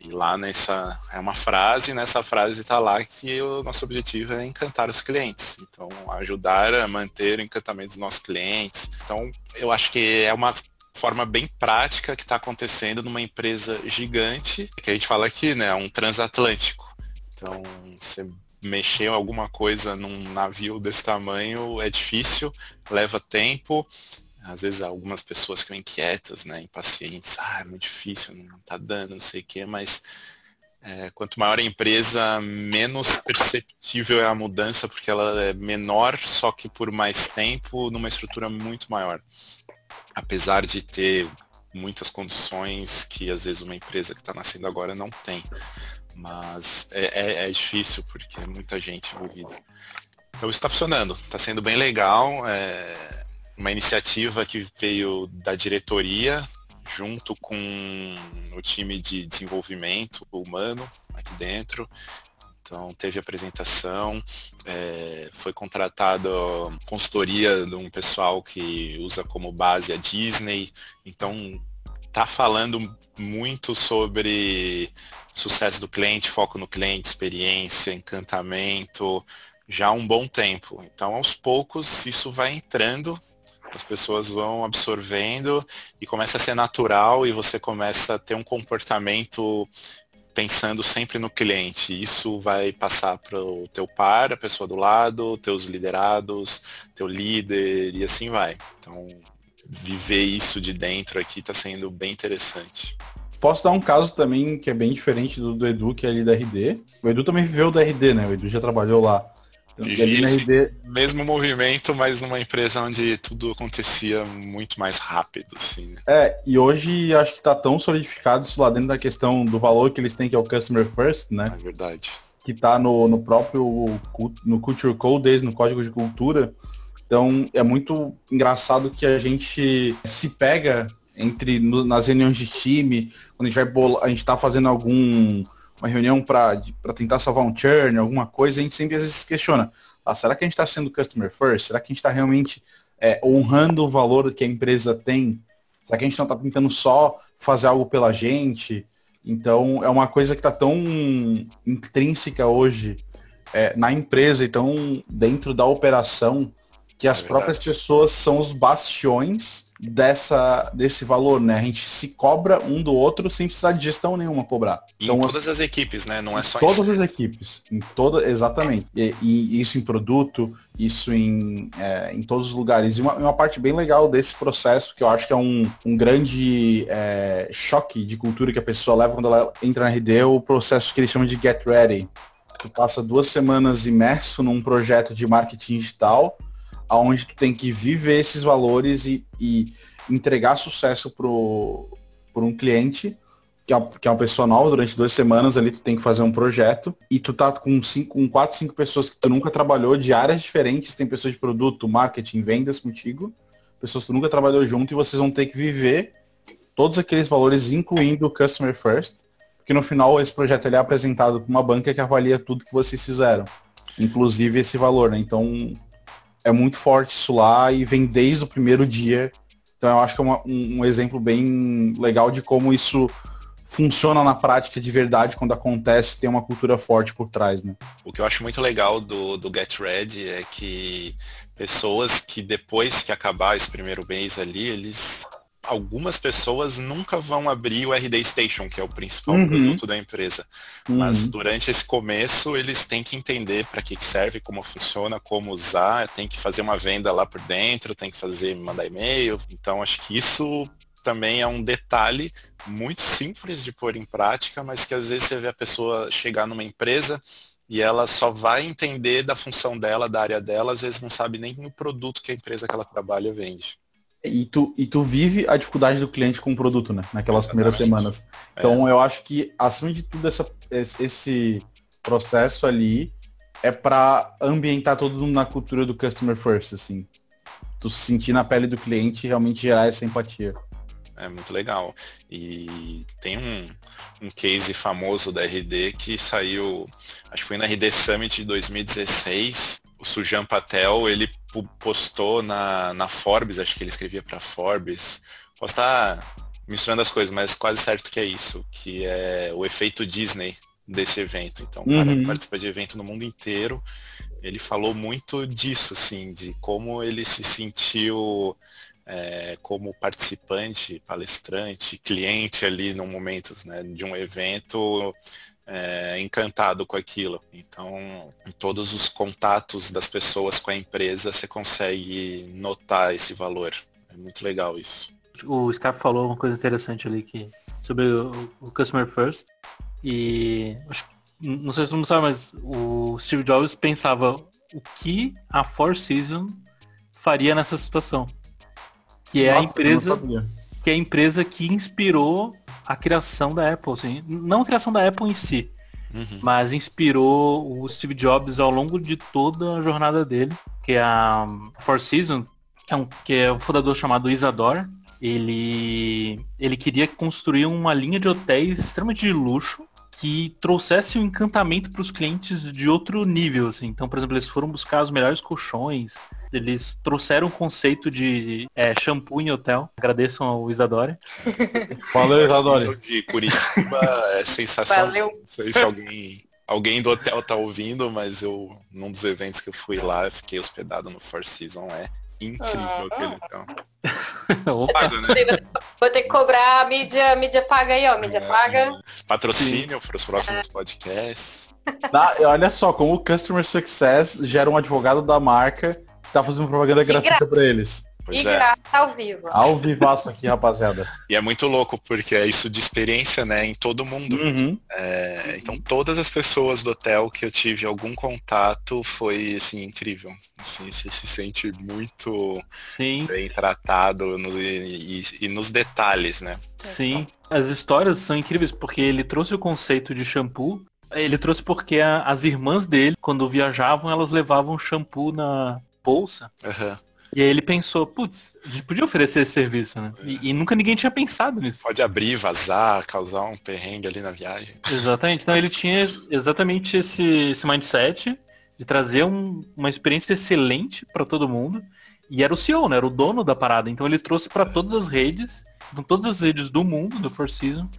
E lá nessa é uma frase, nessa frase está lá que o nosso objetivo é encantar os clientes. Então, ajudar a manter o encantamento dos nossos clientes. Então, eu acho que é uma forma bem prática que está acontecendo numa empresa gigante, que a gente fala aqui, né, um transatlântico. Então, você mexer alguma coisa num navio desse tamanho é difícil, leva tempo às vezes algumas pessoas ficam inquietas, né, impacientes, ah, é muito difícil, não tá dando, não sei o quê, mas é, quanto maior a empresa, menos perceptível é a mudança, porque ela é menor, só que por mais tempo, numa estrutura muito maior. Apesar de ter muitas condições que às vezes uma empresa que está nascendo agora não tem. Mas é, é, é, difícil porque é muita gente envolvida. Então está funcionando, está sendo bem legal. É, uma iniciativa que veio da diretoria junto com o time de desenvolvimento humano aqui dentro. Então teve apresentação, é, foi contratada consultoria de um pessoal que usa como base a Disney. Então tá falando muito sobre sucesso do cliente, foco no cliente, experiência, encantamento, já há um bom tempo. Então aos poucos isso vai entrando as pessoas vão absorvendo e começa a ser natural e você começa a ter um comportamento pensando sempre no cliente. Isso vai passar para o teu par, a pessoa do lado, teus liderados, teu líder e assim vai. Então, viver isso de dentro aqui está sendo bem interessante. Posso dar um caso também que é bem diferente do, do Edu, que é ali da RD. O Edu também viveu da RD, né? O Edu já trabalhou lá. Vivia esse RD... mesmo movimento, mas numa empresa onde tudo acontecia muito mais rápido, assim. Né? É, e hoje acho que está tão solidificado isso lá dentro da questão do valor que eles têm, que é o Customer First, né? É verdade. Que está no, no próprio no Culture Code, desde no código de cultura. Então é muito engraçado que a gente se pega entre no, nas reuniões de time, quando a gente vai bolar, a gente está fazendo algum uma reunião para tentar salvar um churn, alguma coisa, a gente sempre às vezes questiona, ah, será que a gente está sendo customer first? Será que a gente está realmente é, honrando o valor que a empresa tem? Será que a gente não está tentando só fazer algo pela gente? Então é uma coisa que está tão intrínseca hoje é, na empresa e tão dentro da operação que as é próprias pessoas são os bastiões dessa desse valor, né? A gente se cobra um do outro sem precisar de gestão nenhuma cobrar. Então, em todas as equipes, né? Não é só todas isso. as equipes, em toda, exatamente. E, e, isso em produto, isso em, é, em todos os lugares. E uma, uma, parte bem legal desse processo, que eu acho que é um, um grande é, choque de cultura que a pessoa leva quando ela entra na RD, é o processo que eles chamam de Get Ready. Tu passa duas semanas imerso num projeto de marketing digital, aonde tu tem que viver esses valores e, e entregar sucesso pro, pro um cliente, que é, que é uma pessoa nova, durante duas semanas ali tu tem que fazer um projeto, e tu tá com, cinco, com quatro, cinco pessoas que tu nunca trabalhou, de áreas diferentes, tem pessoas de produto, marketing, vendas contigo, pessoas que tu nunca trabalhou junto, e vocês vão ter que viver todos aqueles valores, incluindo o Customer First, porque no final esse projeto ele é apresentado para uma banca que avalia tudo que vocês fizeram, inclusive esse valor, né? Então é muito forte isso lá e vem desde o primeiro dia. Então eu acho que é uma, um, um, exemplo bem legal de como isso funciona na prática de verdade quando acontece, tem uma cultura forte por trás, né? O que eu acho muito legal do, do Get Ready é que pessoas que depois que acabar esse primeiro mês ali, eles algumas pessoas nunca vão abrir o RD Station, que é o principal uhum. produto da empresa. Uhum. Mas durante esse começo, eles têm que entender para que serve, como funciona, como usar, tem que fazer uma venda lá por dentro, tem que fazer, mandar e-mail. Então, acho que isso também é um detalhe muito simples de pôr em prática, mas que às vezes você vê a pessoa chegar numa empresa e ela só vai entender da função dela, da área dela, às vezes não sabe nem o produto que a empresa que ela trabalha vende. E tu, e tu vive a dificuldade do cliente com o produto, né? Naquelas Exatamente. primeiras semanas. Então é. eu acho que, acima de tudo, essa, esse processo ali é para ambientar todo mundo na cultura do customer first, assim. Tu se sentir na pele do cliente e realmente gerar essa empatia. É muito legal. E tem um, um case famoso da RD que saiu, acho que foi na RD Summit de 2016. O Sujan Patel, ele postou na, na Forbes, acho que ele escrevia para Forbes. Posso estar misturando as coisas, mas quase certo que é isso, que é o efeito Disney desse evento. Então, o cara uhum. participa de evento no mundo inteiro. Ele falou muito disso, assim, de como ele se sentiu é, como participante, palestrante, cliente ali no momento né, de um evento é, encantado com aquilo. Então, em todos os contatos das pessoas com a empresa, você consegue notar esse valor. É muito legal isso. O Scarpa falou uma coisa interessante ali que, sobre o, o Customer First. E acho, não sei se todo mundo sabe, mas o Steve Jobs pensava o que a Four Seasons faria nessa situação que é Nossa, a empresa que é a empresa que inspirou a criação da Apple, assim, não a criação da Apple em si, uhum. mas inspirou o Steve Jobs ao longo de toda a jornada dele, que é a Four Seasons, que é um, que é um fundador chamado Isadora. Ele, ele queria construir uma linha de hotéis extremamente de luxo que trouxesse um encantamento para os clientes de outro nível, assim. Então, por exemplo, eles foram buscar os melhores colchões, eles trouxeram o conceito de é, shampoo em hotel. Agradeçam ao Isadora. Valeu, Isadora. de Curitiba é sensacional. Valeu. Não sei se alguém, alguém do hotel tá ouvindo, mas eu, num dos eventos que eu fui lá, eu fiquei hospedado no Four Seasons. É incrível ah, aquele então. Paga, né? Vou ter que cobrar a mídia, mídia paga aí, ó. Mídia é, paga. Patrocínio para os próximos é. podcasts. olha só, como o Customer Success gera um advogado da marca tá fazendo propaganda gratuita para eles. Pois e é. ao vivo. Ao vivaço aqui, rapaziada. E é muito louco, porque é isso de experiência, né, em todo mundo. Uhum. É, então todas as pessoas do hotel que eu tive algum contato foi, assim, incrível. Assim, você se sente muito Sim. bem tratado no, e, e, nos detalhes, né? Sim. As histórias são incríveis, porque ele trouxe o conceito de shampoo ele trouxe porque a, as irmãs dele, quando viajavam, elas levavam shampoo na, bolsa. Uhum. E aí ele pensou, putz, a gente podia oferecer esse serviço, né? É. E, e, nunca ninguém tinha pensado nisso. Pode abrir, vazar, causar um perrengue ali na viagem. Exatamente. Então ele tinha exatamente esse, esse mindset de trazer um, uma experiência excelente para todo mundo. E era o CEO, né? Era o dono da parada. Então ele trouxe para todas as redes, todas as redes do mundo, do Four Seasons,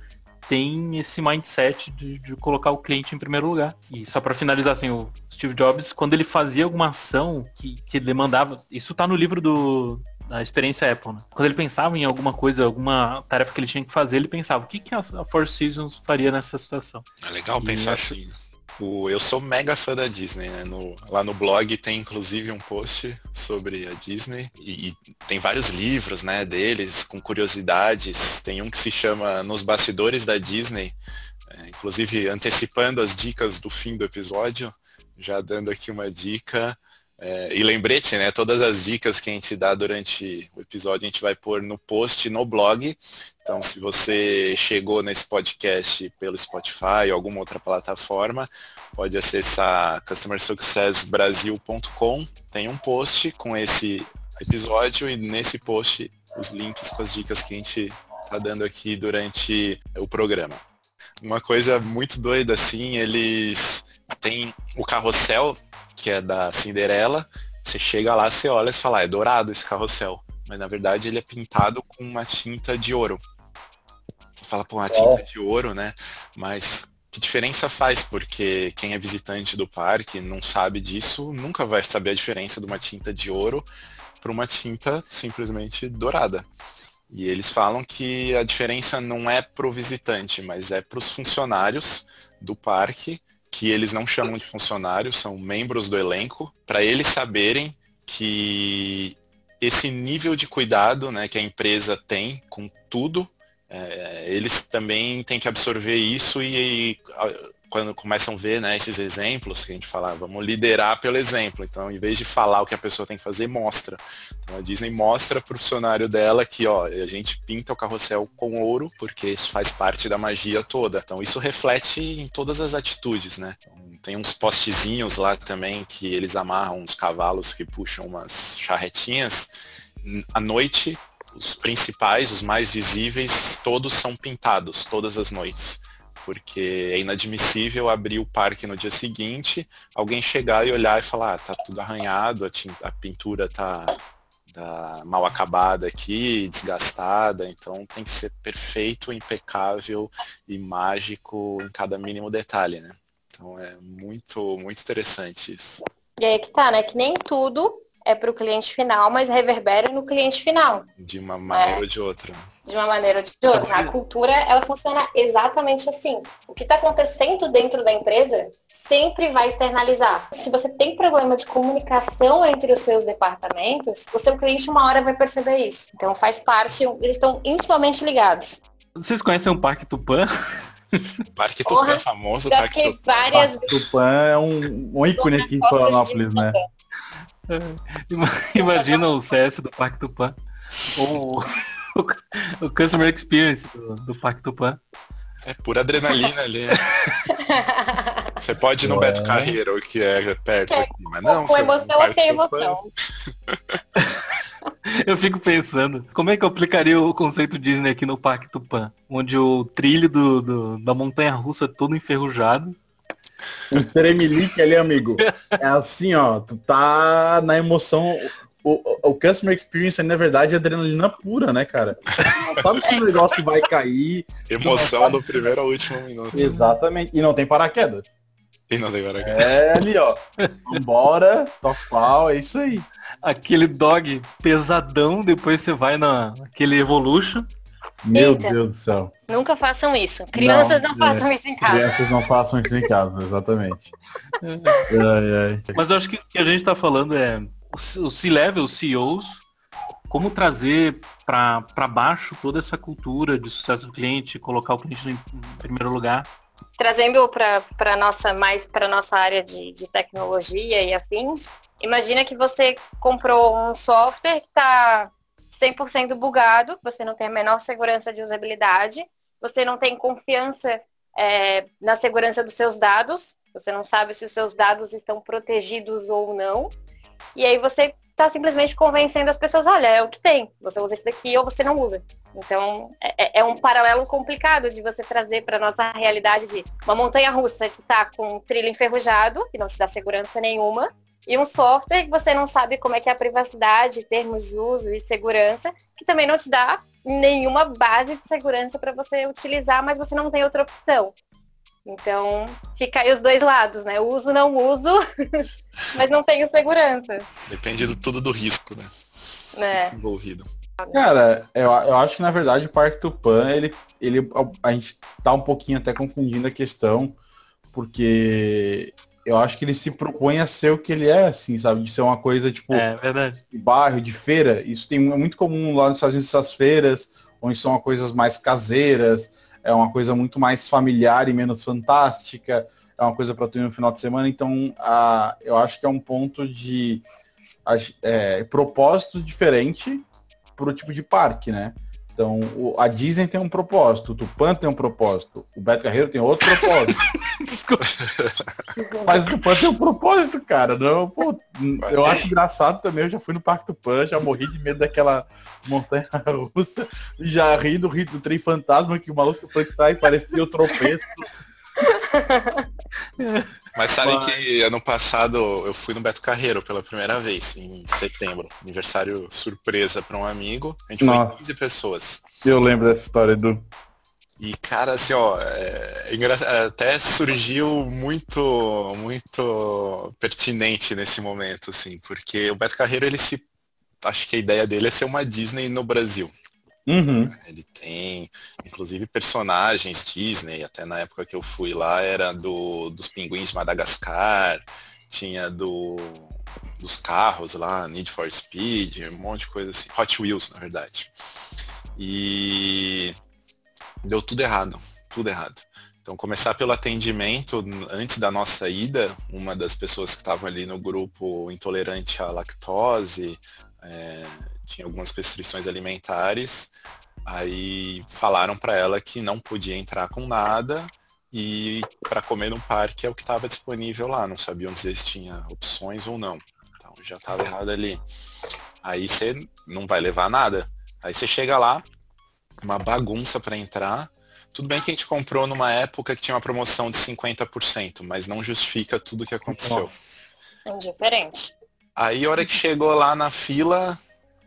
tem esse mindset de, de, colocar o cliente em primeiro lugar. E só para finalizar, assim, o Steve Jobs, quando ele fazia alguma ação que, que demandava, isso tá no livro do, da experiência Apple, né? Quando ele pensava em alguma coisa, alguma tarefa que ele tinha que fazer, ele pensava, o que, que a, Four Seasons faria nessa situação? É legal pensar assim. Né? O, eu sou mega fã da Disney, né? No, lá no blog tem inclusive um post sobre a Disney e, e, tem vários livros, né, deles com curiosidades. Tem um que se chama Nos Bastidores da Disney, é, inclusive antecipando as dicas do fim do episódio, já dando aqui uma dica. É, e lembrete, né? Todas as dicas que a gente dá durante o episódio a gente vai pôr no post no blog. Então, se você chegou nesse podcast pelo Spotify ou alguma outra plataforma, pode acessar customersuccessbrasil.com. Tem um post com esse episódio e nesse post os links com as dicas que a gente está dando aqui durante o programa. Uma coisa muito doida assim, eles têm o carrossel que é da Cinderela. Você chega lá, você olha e fala, ah, é dourado esse carrossel. Mas na verdade ele é pintado com uma tinta de ouro. Você fala, pô, uma tinta de ouro, né? Mas que diferença faz? Porque quem é visitante do parque não sabe disso, nunca vai saber a diferença de uma tinta de ouro para uma tinta simplesmente dourada. E eles falam que a diferença não é para o visitante, mas é para os funcionários do parque que eles não chamam de funcionários, são membros do elenco, para eles saberem que esse nível de cuidado né, que a empresa tem com tudo, é, eles também têm que absorver isso e, e quando começam a ver né, esses exemplos, que a gente fala, vamos liderar pelo exemplo. Então, em vez de falar o que a pessoa tem que fazer, mostra. Então, a Disney mostra para o funcionário dela que ó, a gente pinta o carrossel com ouro, porque isso faz parte da magia toda. Então, isso reflete em todas as atitudes, né? Então, Tem uns postezinhos lá também que eles amarram uns cavalos que puxam umas charretinhas. À noite, os principais, os mais visíveis, todos são pintados, todas as noites. Porque é inadmissível abrir o parque no dia seguinte, alguém chegar e olhar e falar, ah, tá tudo arranhado, a, tinta, a pintura tá, tá mal acabada aqui, desgastada, então tem que ser perfeito, impecável e mágico em cada mínimo detalhe, né? Então é muito, muito interessante isso. E aí que tá, né? Que nem tudo é para o cliente final, mas reverbera no cliente final. De uma maneira é. ou de outra. De uma maneira ou de outra. A cultura, ela funciona exatamente assim. O que está acontecendo dentro da empresa sempre vai externalizar. Se você tem problema de comunicação entre os seus departamentos, o seu cliente uma hora vai perceber isso. Então faz parte, eles estão intimamente ligados. Vocês conhecem o Parque Tupã? Parque Tupã Porra, é famoso. Parque Tupã. Várias... Parque Tupã é um, um ícone aqui em Florianópolis, né? Imagina o CS do Parque Tupã. Ou o, o Customer Experience do, do Parque Tupã. É pura adrenalina ali. Você pode ir no Beto Carreiro, que é perto é, aqui, mas não. Com emoção ou sem emoção. Eu fico pensando, como é que eu aplicaria o conceito Disney aqui no Parque Tupã? Onde o trilho do, do da montanha russa é todo enferrujado um tremelique ali, amigo. É assim, ó, tu tá na emoção. O, o, customer experience, na verdade, é adrenalina pura, né, cara? Não sabe se o negócio vai cair. Emoção do primeiro ao último minuto. Exatamente. E não tem paraquedas. E não tem paraquedas. É ali, ó. Vambora, top pau, é isso aí. Aquele dog pesadão, depois você vai na, naquele Evolution. Meu Eita. Deus do céu. Nunca façam isso. Crianças não, não é, façam isso em casa. Crianças não façam isso em casa, exatamente. ai, ai. Mas eu acho que o que a gente está falando é o C-Level, os CEOs, como trazer para baixo toda essa cultura de sucesso do cliente, colocar o cliente em primeiro lugar. Trazendo para nossa mais para nossa área de, de tecnologia e afins, imagina que você comprou um software que está 100% bugado, você não tem a menor segurança de usabilidade, você não tem confiança é, na segurança dos seus dados, você não sabe se os seus dados estão protegidos ou não, e aí você está simplesmente convencendo as pessoas, olha, é o que tem, você usa esse daqui ou você não usa. Então, é, é, é um paralelo complicado de você trazer para nossa realidade de uma montanha russa que está com um trilho enferrujado, que não te dá segurança nenhuma, e um software que você não sabe como é que é a privacidade, termos de uso e segurança, que também não te dá nenhuma base de segurança para você utilizar, mas você não tem outra opção. Então, fica aí os dois lados, né? Uso, não uso, mas não tenho segurança. Depende do, tudo do risco, né? É. Envolvido. Cara, eu, eu acho que na verdade o Parque Tupã, ele, ele, a gente tá um pouquinho até confundindo a questão, porque eu acho que ele se propõe a ser o que ele é, assim, sabe? De ser uma coisa, tipo, é, de bairro, de feira. Isso tem, é muito comum lá nos Estados Unidos, essas feiras, onde são coisas mais caseiras, é uma coisa muito mais familiar e menos fantástica, é uma coisa para tu ir no final de semana. Então, a, eu acho que é um ponto de é, propósito diferente para o tipo de parque, né? Então, o, a Disney tem um propósito, o Tupan tem um propósito, o Beto Carreiro tem outro propósito. Desculpa. Mas o Tupan tem um propósito, cara. Não, pô, eu acho engraçado também, eu já fui no Parque Tupan, já morri de medo daquela montanha russa, já ri do, ri do trem fantasma que o maluco foi que tá e parecia o tropeço. Mas sabe Mas... que ano passado eu fui no Beto Carreiro pela primeira vez, em setembro. Aniversário surpresa para um amigo. A gente Nossa. foi 15 pessoas. Eu lembro dessa história do. E cara, assim, ó, é até surgiu muito, muito pertinente nesse momento, assim, porque o Beto Carreiro, ele se. Acho que a ideia dele é ser uma Disney no Brasil. Uhum. Ele tem, inclusive, personagens Disney, até na época que eu fui lá, era do, dos pinguins de Madagascar, tinha do dos carros lá, Need for Speed, um monte de coisa assim. Hot Wheels, na verdade. E deu tudo errado, tudo errado. Então começar pelo atendimento, antes da nossa ida, uma das pessoas que estavam ali no grupo intolerante à lactose, é, tinha algumas restrições alimentares. Aí falaram para ela que não podia entrar com nada e para comer no parque é o que estava disponível lá, não sabiam dizer se tinha opções ou não. Então já estava errado ali. Aí você não vai levar nada. Aí você chega lá, uma bagunça para entrar. Tudo bem que a gente comprou numa época que tinha uma promoção de 50%, mas não justifica tudo o que aconteceu. Indiferente. Aí a hora que chegou lá na fila,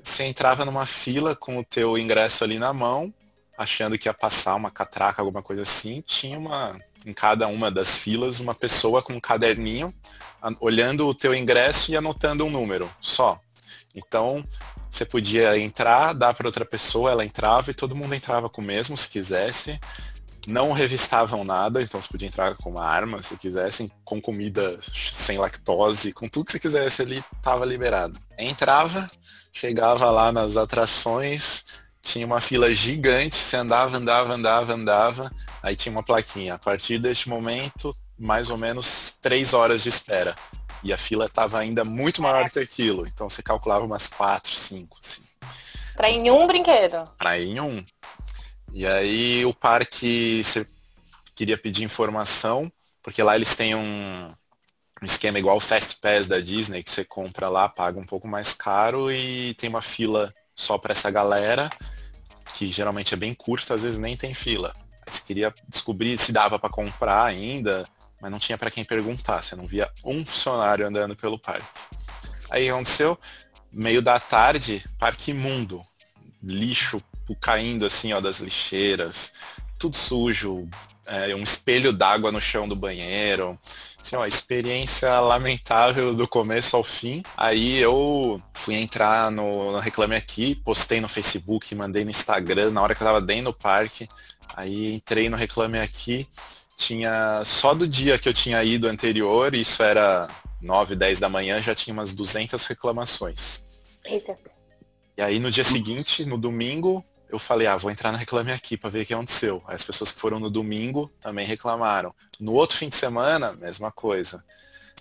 você entrava numa fila com o teu ingresso ali na mão, achando que ia passar uma catraca, alguma coisa assim, tinha uma em cada uma das filas uma pessoa com um caderninho olhando o teu ingresso e anotando um número só. Então, você podia entrar, dar para outra pessoa, ela entrava e todo mundo entrava com o mesmo se quisesse. Não revistavam nada, então você podia entrar com uma arma se quisessem, com comida sem lactose, com tudo que você quisesse ali, estava liberado. Entrava, chegava lá nas atrações, tinha uma fila gigante, você andava, andava, andava, andava, aí tinha uma plaquinha. A partir deste momento, mais ou menos três horas de espera. E a fila estava ainda muito maior que aquilo. Então você calculava umas quatro, cinco, assim. Pra ir em um brinquedo. Pra ir em um. E aí o parque, você queria pedir informação, porque lá eles têm um, esquema igual o Fast Pass da Disney, que você compra lá, paga um pouco mais caro e tem uma fila só para essa galera, que geralmente é bem curta, às vezes nem tem fila. Você queria descobrir se dava para comprar ainda, mas não tinha para quem perguntar, você não via um funcionário andando pelo parque. Aí aconteceu, meio da tarde, parque imundo, lixo caindo assim, ó, das lixeiras, tudo sujo, é, um espelho d'água no chão do banheiro, assim, ó, experiência lamentável do começo ao fim. Aí eu fui entrar no, no Reclame Aqui, postei no Facebook, mandei no Instagram na hora que eu tava dentro do parque. Aí entrei no Reclame Aqui, tinha só do dia que eu tinha ido anterior, isso era 9, 10 da manhã, já tinha umas 200 reclamações. Eita. E aí no dia seguinte, no domingo, eu falei, ah, vou entrar no Reclame Aqui para ver o que aconteceu. Aí as pessoas que foram no domingo também reclamaram. No outro fim de semana, mesma coisa.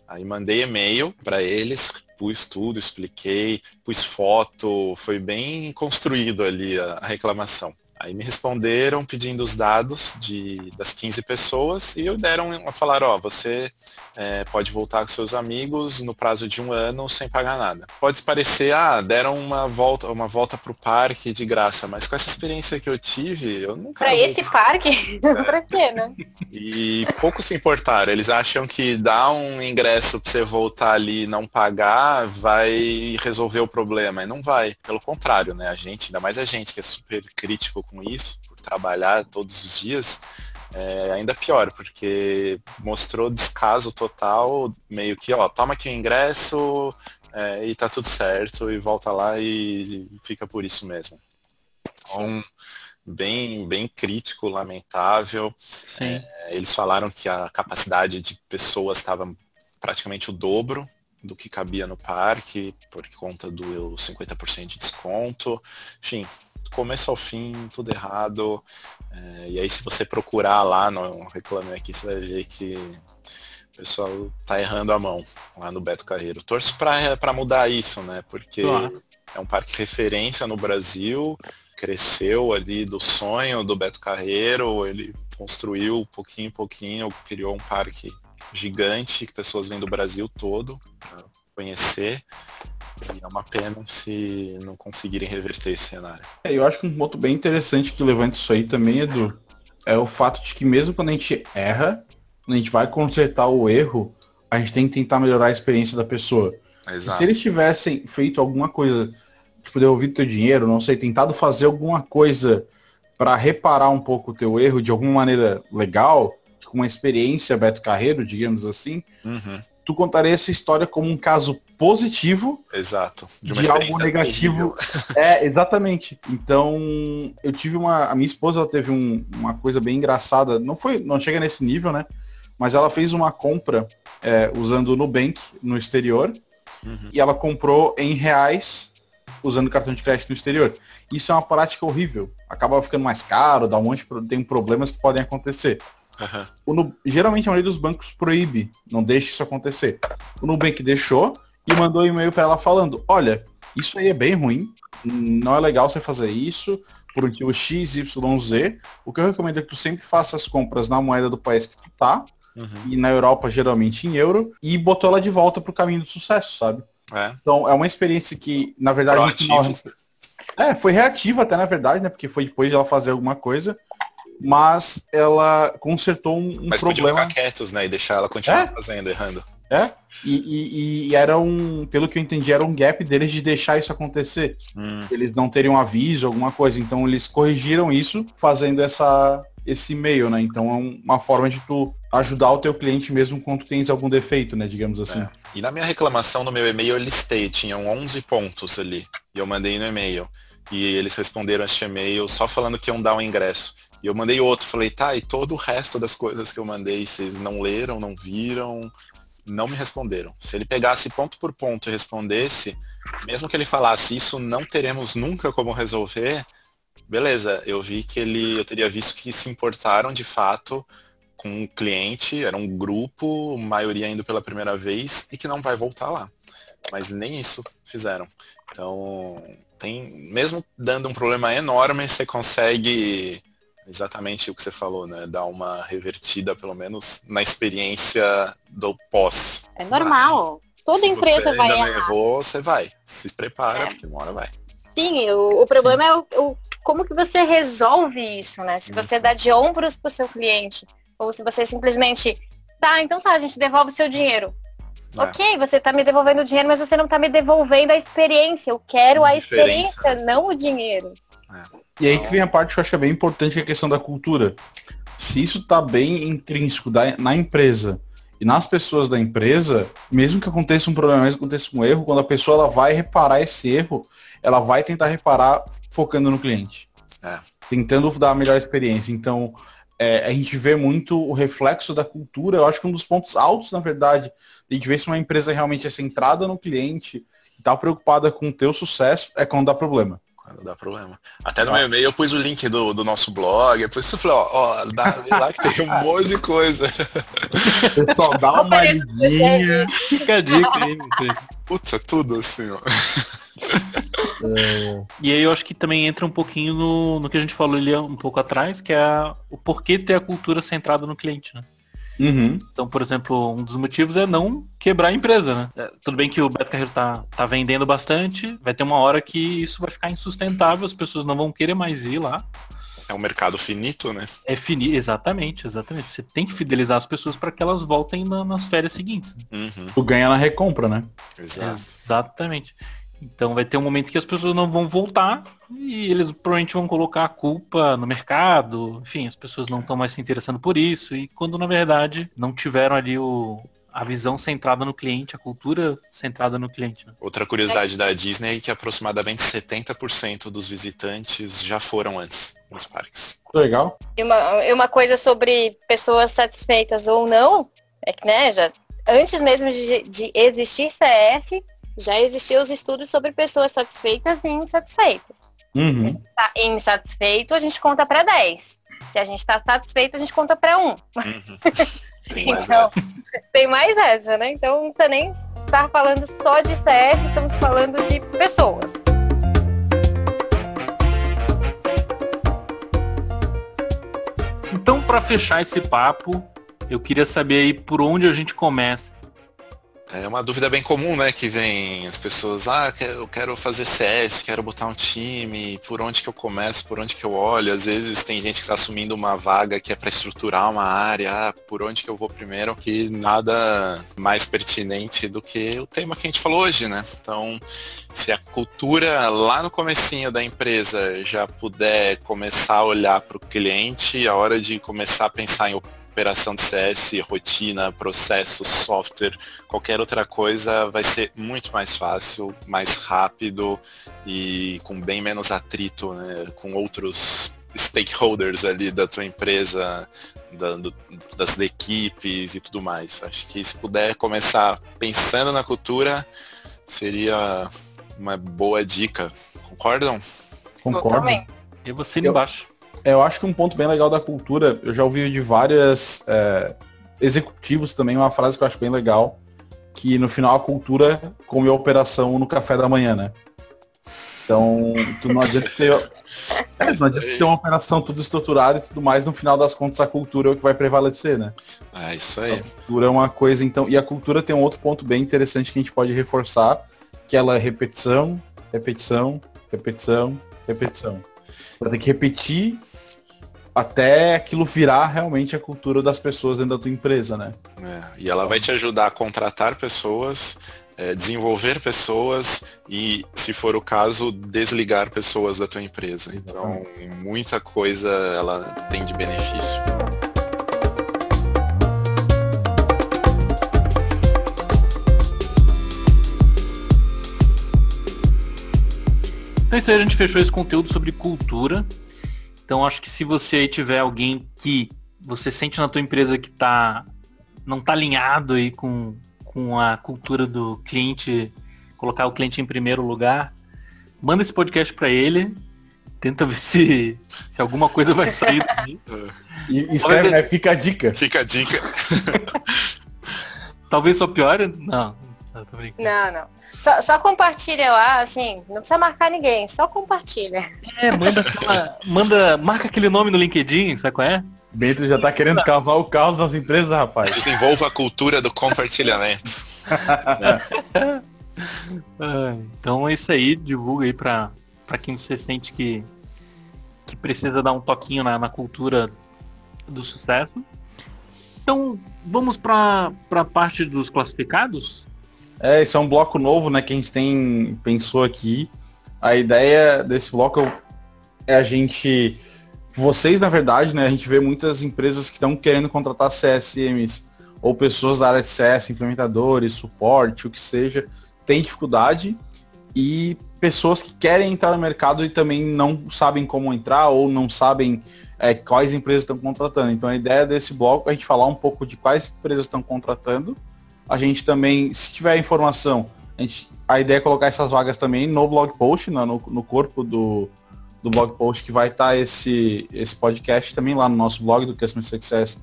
Aí mandei e-mail para eles, pus tudo, expliquei, pus foto, foi bem construído ali a reclamação. Aí me responderam pedindo os dados de, das 15 pessoas e eu deram a falar, ó, você é, pode voltar com seus amigos no prazo de um ano sem pagar nada. Pode parecer, ah, deram uma volta, uma volta pro parque de graça, mas com essa experiência que eu tive, eu nunca. Pra esse parque? pra quê, né? E pouco se importaram. Eles acham que dar um ingresso pra você voltar ali e não pagar vai resolver o problema. E não vai. Pelo contrário, né? A gente, ainda mais a gente que é super crítico com isso, por trabalhar todos os dias, é ainda pior, porque mostrou descaso total, meio que, ó, toma aqui o ingresso é, e tá tudo certo, e volta lá e fica por isso mesmo. Então, bem, bem crítico, lamentável. É, eles falaram que a capacidade de pessoas estava praticamente o dobro do que cabia no parque, por conta do 50% de desconto. Enfim, começo ao fim, tudo errado. É, e aí se você procurar lá no Reclame Aqui, você vai ver que o pessoal tá errando a mão lá no Beto Carreiro. Torço para mudar isso, né? Porque é um parque referência no Brasil, cresceu ali do sonho do Beto Carreiro, ele construiu pouquinho em pouquinho, criou um parque gigante que pessoas vêm do Brasil todo para conhecer. E é uma pena se não conseguirem reverter esse cenário. É, eu acho que um ponto bem interessante que levanta isso aí também, Edu, é o fato de que mesmo quando a gente erra, quando a gente vai consertar o erro, a gente tem que tentar melhorar a experiência da pessoa. Se eles tivessem feito alguma coisa, tipo, devolvido teu dinheiro, não sei, tentado fazer alguma coisa para reparar um pouco o teu erro de alguma maneira legal, com uma experiência Beto Carreiro, digamos assim, uhum. Tu contaria essa história como um caso positivo Exato. de, de algo negativo. é, exatamente. Então, eu tive uma. A minha esposa teve um, uma coisa bem engraçada. Não foi. Não chega nesse nível, né? Mas ela fez uma compra é, usando o Nubank no exterior. Uhum. E ela comprou em reais usando cartão de crédito no exterior. Isso é uma prática horrível. Acaba ficando mais caro, dá um monte de tem problemas que podem acontecer. Uhum. geralmente a maioria dos bancos proíbe, não deixa isso acontecer. O Nubank deixou, e mandou um e-mail para ela falando, olha, isso aí é bem ruim, não é legal você fazer isso, por motivo XYZ, o que eu recomendo é que tu sempre faça as compras na moeda do país que tu tá, uhum. e na Europa geralmente em euro, e botou ela de volta pro caminho do sucesso, sabe? É. Então é uma experiência que, na verdade, final, é, foi reativa até na verdade, né? Porque foi depois de ela fazer alguma coisa. Mas ela consertou um, um mas problema. Mas ficar quietos, né? E deixar ela continuar é? fazendo, errando. É. E, e, e, era um, pelo que eu entendi, era um gap deles de deixar isso acontecer. Hum. Eles não teriam aviso, alguma coisa. Então eles corrigiram isso fazendo essa, esse e-mail, né? Então é uma forma de tu ajudar o teu cliente mesmo quando tens algum defeito, né? Digamos assim. É. E na minha reclamação no meu e-mail eu listei, tinham 11 pontos ali. E eu mandei no e-mail. E eles responderam este e-mail só falando que iam dar um ingresso. E eu mandei outro, falei, tá, e todo o resto das coisas que eu mandei, vocês não leram, não viram, não me responderam. Se ele pegasse ponto por ponto e respondesse, mesmo que ele falasse isso não teremos nunca como resolver, beleza, eu vi que ele, eu teria visto que se importaram de fato com um cliente, era um grupo, maioria indo pela primeira vez e que não vai voltar lá. Mas nem isso fizeram. Então, tem, mesmo dando um problema enorme, você consegue exatamente o que você falou, né? Dar uma revertida, pelo menos, na experiência do pós. É normal. Toda Se empresa vai errar. Errou, você vai. Se prepara, é. porque uma hora vai. Sim, o, o problema é o, o, como que você resolve isso, né? Se você dá de ombros para o seu cliente, ou se você simplesmente, tá, então tá, a gente devolve o seu dinheiro. É. Ok, você está me devolvendo o dinheiro, mas você não está me devolvendo a experiência. Eu quero a, a experiência, não o dinheiro. É. E aí que vem a parte que eu acho bem importante, que é a questão da cultura. Se isso está bem intrínseco da, na empresa e nas pessoas da empresa, mesmo que aconteça um problema, mesmo que aconteça um erro, quando a pessoa ela vai reparar esse erro, ela vai tentar reparar focando no cliente. É. Tentando dar a melhor experiência. Então, é, a gente vê muito o reflexo da cultura. Eu acho que um dos pontos altos, na verdade, a gente vê se uma empresa realmente é centrada no cliente, está preocupada com o teu sucesso, é quando dá problema. Quando dá problema. Até no meu e-mail eu pus o link do, do nosso blog, depois você falou, ó, ó dá lá que tem um monte de coisa. Pessoal, dá uma lidinha. Fica a dica aí, Putz, é tudo assim, ó. É... E aí eu acho que também entra um pouquinho no, no que a gente falou ali um pouco atrás, que é o porquê ter a cultura centrada no cliente, né? Uhum. Então, por exemplo, um dos motivos é não quebrar a empresa, né? É, tudo bem que o Beto Carreiro tá, tá vendendo bastante, vai ter uma hora que isso vai ficar insustentável, as pessoas não vão querer mais ir lá. É um mercado finito, né? É finito, exatamente, exatamente. Você tem que fidelizar as pessoas para que elas voltem na, nas férias seguintes. Uhum. Tu ganha na recompra, né? Exato. Exatamente. Então vai ter um momento que as pessoas não vão voltar e eles provavelmente vão colocar a culpa no mercado. Enfim, as pessoas não estão mais se interessando por isso. E quando na verdade não tiveram ali o, a visão centrada no cliente, a cultura centrada no cliente. Né? Outra curiosidade da Disney é que aproximadamente 70% dos visitantes já foram antes nos parques. Legal. E uma, e uma coisa sobre pessoas satisfeitas ou não, é que, né, já antes mesmo de, de existir CS, já existiam os estudos sobre pessoas satisfeitas e insatisfeitas. Uhum. Se a gente tá insatisfeito, a gente conta para 10. Se a gente está satisfeito, a gente conta para 1. Uhum. Tem então, essa. tem mais essa, né? Então não precisa nem estar falando só de CS, estamos falando de pessoas. Então, para fechar esse papo, eu queria saber aí por onde a gente começa é uma dúvida bem comum, né? Que vem as pessoas, ah, eu quero fazer CS, quero botar um time, por onde que eu começo, por onde que eu olho. Às vezes tem gente que está assumindo uma vaga que é para estruturar uma área, ah, por onde que eu vou primeiro, que nada mais pertinente do que o tema que a gente falou hoje, né? Então, se a cultura lá no comecinho da empresa já puder começar a olhar para o cliente, a hora de começar a pensar em operação de CS, rotina, processo, software, qualquer outra coisa vai ser muito mais fácil, mais rápido e com bem menos atrito né, com outros stakeholders ali da tua empresa, da, do, das equipes e tudo mais. Acho que se puder começar pensando na cultura, seria uma boa dica. Concordam? Concordo. E você embaixo. Eu acho que um ponto bem legal da cultura, eu já ouvi de várias é, executivos também uma frase que eu acho bem legal, que no final a cultura come a operação no café da manhã, né? Então, tu não adianta ter, é, não adianta ter uma operação tudo estruturada e tudo mais, no final das contas a cultura é o que vai prevalecer, né? É isso aí. A cultura é uma coisa, então, e a cultura tem um outro ponto bem interessante que a gente pode reforçar, que ela é repetição, repetição, repetição, repetição. Vai ter que repetir até aquilo virar realmente a cultura das pessoas dentro da tua empresa, né? É, e ela vai te ajudar a contratar pessoas, é, desenvolver pessoas e, se for o caso, desligar pessoas da tua empresa. Então, muita coisa ela tem de benefício. Então é isso aí, a gente fechou esse conteúdo sobre cultura. Então acho que se você aí tiver alguém que você sente na tua empresa que tá não tá alinhado aí com, com a cultura do cliente, colocar o cliente em primeiro lugar, manda esse podcast para ele, tenta ver se, se alguma coisa vai sair. E escreve, né? Fica a dica. Fica a dica. Talvez só piore. Não, não, não. Só, só, compartilha lá, assim, não precisa marcar ninguém, só compartilha. É, manda, manda, marca aquele nome no LinkedIn, sabe qual é? Bento já tá querendo causar o caos das empresas, rapaz. Desenvolva a cultura do compartilhamento. é. então é isso aí, divulga aí pra, pra quem você sente que, que precisa dar um toquinho na, na cultura do sucesso. Então, vamos para a parte dos classificados? É, isso é um bloco novo, né, que a gente tem pensou aqui. A ideia desse bloco é a gente vocês, na verdade, né, a gente vê muitas empresas que estão querendo contratar CSMs ou pessoas da área de CS, implementadores, suporte, o que seja, tem dificuldade e pessoas que querem entrar no mercado e também não sabem como entrar ou não sabem é, quais empresas estão contratando. Então a ideia desse bloco é a gente falar um pouco de quais empresas estão contratando a gente também, se tiver informação, a, gente, a ideia é colocar essas vagas também no blog post, no, no corpo do, do blog post que vai estar tá esse, esse podcast também lá no nosso blog do Customer Success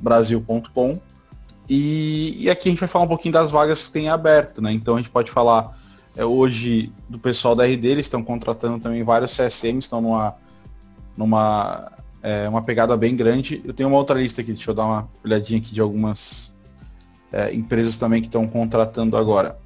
Brasil.com. E, e, aqui a gente vai falar um pouquinho das vagas que tem aberto, né? Então a gente pode falar é, hoje do pessoal da RD, eles estão contratando também vários CSMs, estão numa, numa é, uma pegada bem grande. Eu tenho uma outra lista aqui, deixa eu dar uma olhadinha aqui de algumas é, empresas também que estão contratando agora.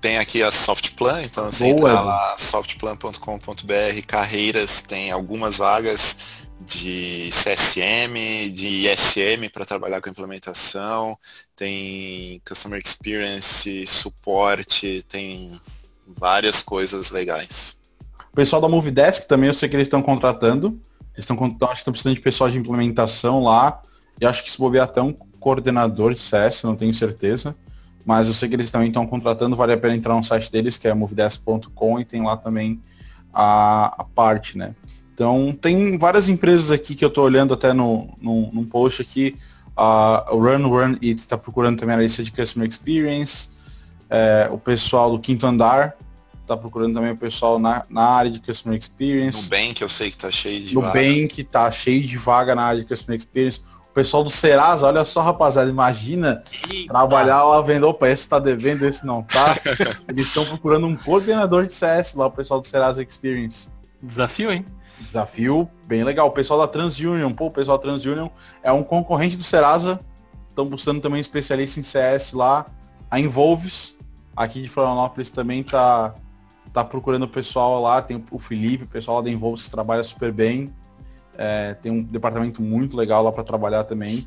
Tem aqui a Softplan, então você Boa, entra lá, softplan.com.br, carreiras, tem algumas vagas de CSM, de ISM para trabalhar com implementação, tem Customer Experience, suporte, tem várias coisas legais. O pessoal da Movidesk também eu sei que eles estão contratando. Eles estão acho que estão precisando de pessoal de implementação lá. E acho que se bobear até um coordenador de CS, não tenho certeza. Mas eu sei que eles também estão contratando, vale a pena entrar no site deles, que é movidesk.com, e tem lá também a, a, parte, né? Então tem várias empresas aqui que eu estou olhando até no, no, num post aqui. A uh, Run Run It está procurando também a lista de Customer Experience. É, o pessoal do Quinto Andar está procurando também o pessoal na, na área de Customer Experience. Nubank eu sei que está cheio de Nubank vaga. Está cheio de vaga na área de Customer Experience. Pessoal do Serasa, olha só, rapaziada, imagina Eita. trabalhar lá vendo, opa, esse tá devendo, esse não tá. Eles estão procurando um coordenador de CS lá, o pessoal do Serasa Experience. Desafio, hein? Desafio bem legal. O pessoal da TransUnion, pô, o pessoal da TransUnion é um concorrente do Serasa. Estão buscando também um especialista em CS lá. A Involves, aqui de Florianópolis, também tá, tá procurando o pessoal lá. Tem o Felipe, o pessoal lá da Involves que trabalha super bem. É, tem um departamento muito legal lá para trabalhar também.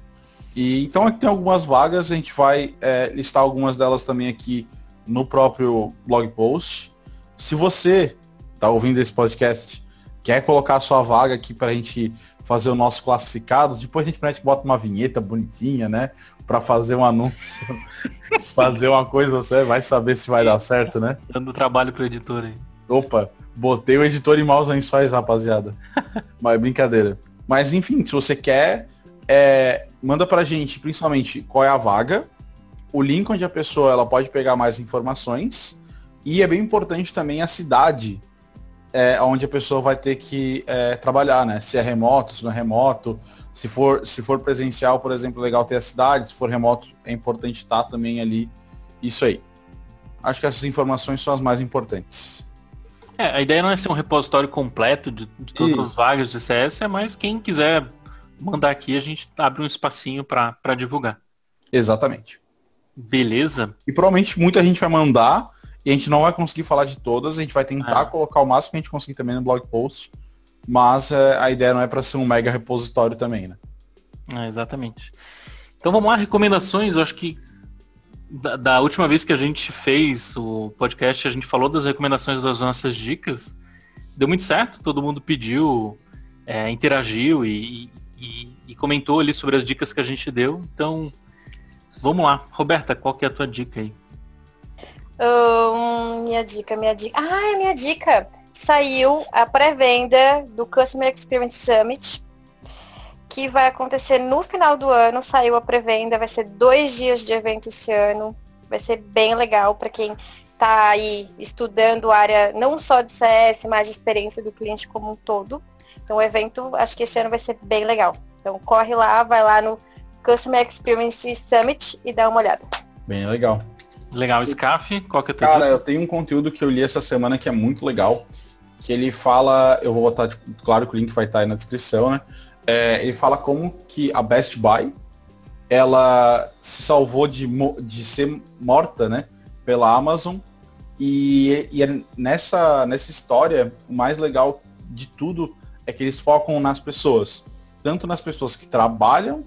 E então aqui tem algumas vagas, a gente vai é, listar algumas delas também aqui no próprio blog post. Se você está ouvindo esse podcast, quer colocar a sua vaga aqui para a gente fazer o nosso classificados, depois a gente, gente bota uma vinheta bonitinha, né? Para fazer um anúncio, fazer uma coisa, você vai saber se vai dar certo, né? Dando trabalho pro editor aí. Opa, Botei o editor em maus lençóis, rapaziada. Mas brincadeira. Mas enfim, se você quer, é, manda pra gente, principalmente, qual é a vaga, o link onde a pessoa ela pode pegar mais informações. E é bem importante também a cidade é, onde a pessoa vai ter que é, trabalhar, né? Se é remoto, se não é remoto. Se for, se for presencial, por exemplo, é legal ter a cidade. Se for remoto, é importante estar também ali. Isso aí. Acho que essas informações são as mais importantes. É, a ideia não é ser um repositório completo de, de todas as vagas de CS, é mais quem quiser mandar aqui, a gente abre um espacinho para divulgar. Exatamente. Beleza. E provavelmente muita gente vai mandar e a gente não vai conseguir falar de todas, a gente vai tentar É. colocar o máximo que a gente conseguir também no blog post, mas é, a ideia não é para ser um mega repositório também, né? É, exatamente. Então vamos lá, recomendações. Eu acho que da, da última vez que a gente fez o podcast, a gente falou das recomendações das nossas dicas. Deu muito certo, todo mundo pediu, é, interagiu e, e- e comentou ali sobre as dicas que a gente deu. Então, vamos lá. Roberta, qual que é a tua dica aí? Hum, minha dica, minha dica. Ah, é minha dica. Saiu a pré-venda do Customer Experience Summit, que vai acontecer no final do ano. Saiu a pré-venda, vai ser dois dias de evento esse ano. Vai ser bem legal para quem está aí estudando a área não só de CS, mas de experiência do cliente como um todo. Então o evento, acho que esse ano vai ser bem legal. Então corre lá, vai lá no Customer Experience Summit e dá uma olhada. Bem legal. Legal, Scaf, qual que é a tua Cara, eu tenho um conteúdo que eu li essa semana que é muito legal, que ele fala, eu vou botar, tipo, claro que o link vai estar aí na descrição, né? É, ele fala como que a Best Buy, ela se salvou de, de ser morta, né? Pela Amazon. E, e é nessa, nessa história, o mais legal de tudo é que eles focam nas pessoas. Tanto nas pessoas que trabalham,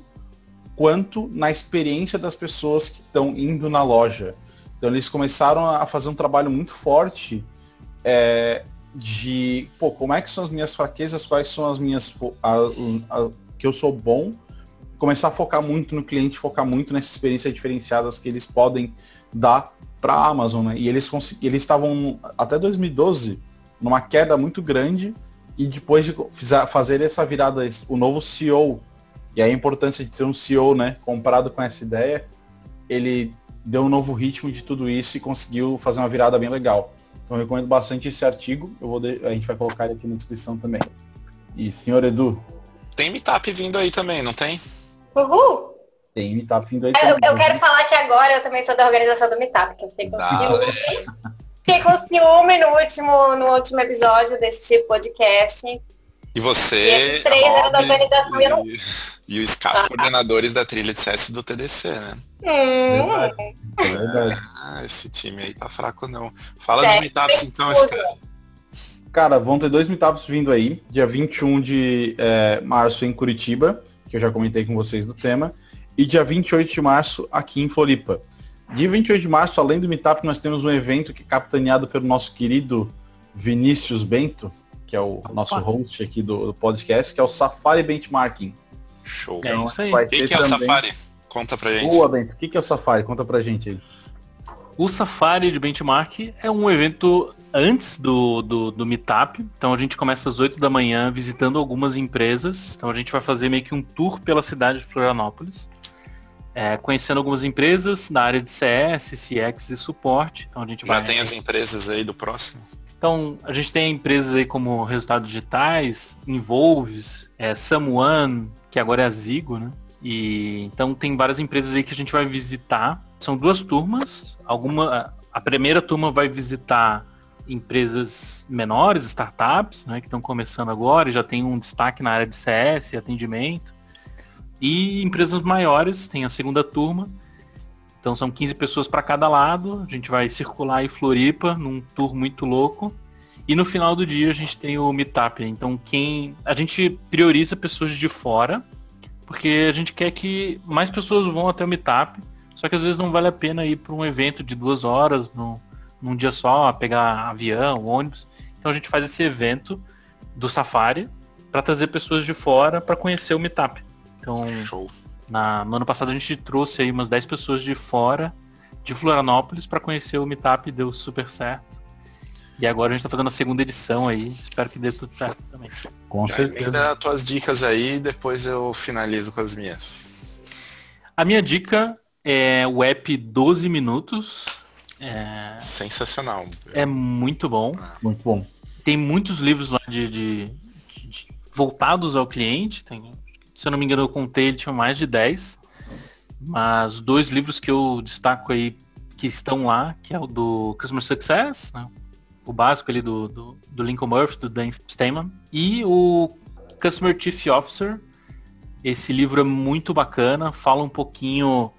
quanto na experiência das pessoas que estão indo na loja. Então eles começaram a fazer um trabalho muito forte é, de, pô, como é que são as minhas fraquezas, quais são as minhas, a- a- que eu sou bom, começar a focar muito no cliente, focar muito nessas experiências diferenciadas que eles podem dar para a Amazon, né? E eles eles estavam até 2012 numa queda muito grande e depois de fazer essa virada, o novo CEO e a importância de ter um CEO, né, comprado com essa ideia, ele deu um novo ritmo de tudo isso e conseguiu fazer uma virada bem legal. Então eu recomendo bastante esse artigo. Eu vou de- a gente vai colocar ele aqui na descrição também. E senhor Edu, Tem meetup vindo aí também, não tem? Uhul! tem Meetup vindo aí Eu, também. eu quero falar que agora eu também sou da organização do Meetup, que eu fiquei com ciúme. Fiquei com ciúme no último, no último episódio deste podcast. E E você, esses três eram da organização e eu não- e, e o SCAF, coordenadores da trilha de CS do TDC, né? Hum, É verdade. Ah, esse time aí tá fraco não. Fala É, dos meetups então. SCAF. Cara, vão ter dois meetups vindo aí. Dia 21 de é, março em Curitiba, que eu já comentei com vocês do tema. E dia 28 de março aqui em Floripa. Dia 28 de março, além do meetup, nós temos um evento que é capitaneado pelo nosso querido Vinícius Bento, que é o nosso host aqui do, do podcast, que é o Safari Benchmarking. Show. É isso aí. O que, que é o Safari? Conta pra gente. Boa, Bento. O que que é o Safari? Conta pra gente aí. O Safari de Benchmark é um evento antes do, do, do Meetup. Então a gente começa às 8 da manhã visitando algumas empresas. Então a gente vai fazer meio que um tour pela cidade de Florianópolis. é, conhecendo algumas empresas na área de CS, CX e suporte. Então a gente Já vai. tem as empresas aí do próximo? Então a gente tem empresas aí como Resultados Digitais, Involves, é, Someone, que agora é a Zigo, né? E então tem várias empresas aí que a gente vai visitar. São duas turmas. Alguma, a primeira turma vai visitar empresas menores, startups, né, que estão começando agora já tem um destaque na área de CS atendimento. E empresas maiores, tem a segunda turma. Então são 15 pessoas para cada lado. A gente vai circular em Floripa num tour muito louco. E no final do dia a gente tem o meetup. Então quem a gente prioriza pessoas de fora, porque a gente quer que mais pessoas vão até o meetup. Só que às vezes não vale a pena ir para um evento de duas horas no, num dia só, pegar avião, ônibus. Então a gente faz esse evento do Safari para trazer pessoas de fora para conhecer o meetup. Então Show. Na, no ano passado a gente trouxe aí umas 10 pessoas de fora de Florianópolis para conhecer o Meetup, deu super certo. E agora a gente tá fazendo a segunda edição aí, espero que dê tudo certo também. Com Já certeza. emenda as tuas dicas aí, depois eu finalizo com as minhas. A minha dica é o app 12 minutos. É, Sensacional. é muito bom. Muito bom. Tem muitos livros lá de, de- de- de- voltados ao cliente. Tem, se eu não me engano, eu contei, ele tinha mais de 10. Mas dois livros que eu destaco aí que estão lá, que é o do Customer Success, né? o básico ali do, do, do Lincoln Murphy, do Dan Stayman. E o Customer Chief Officer. Esse livro é muito bacana, fala um pouquinho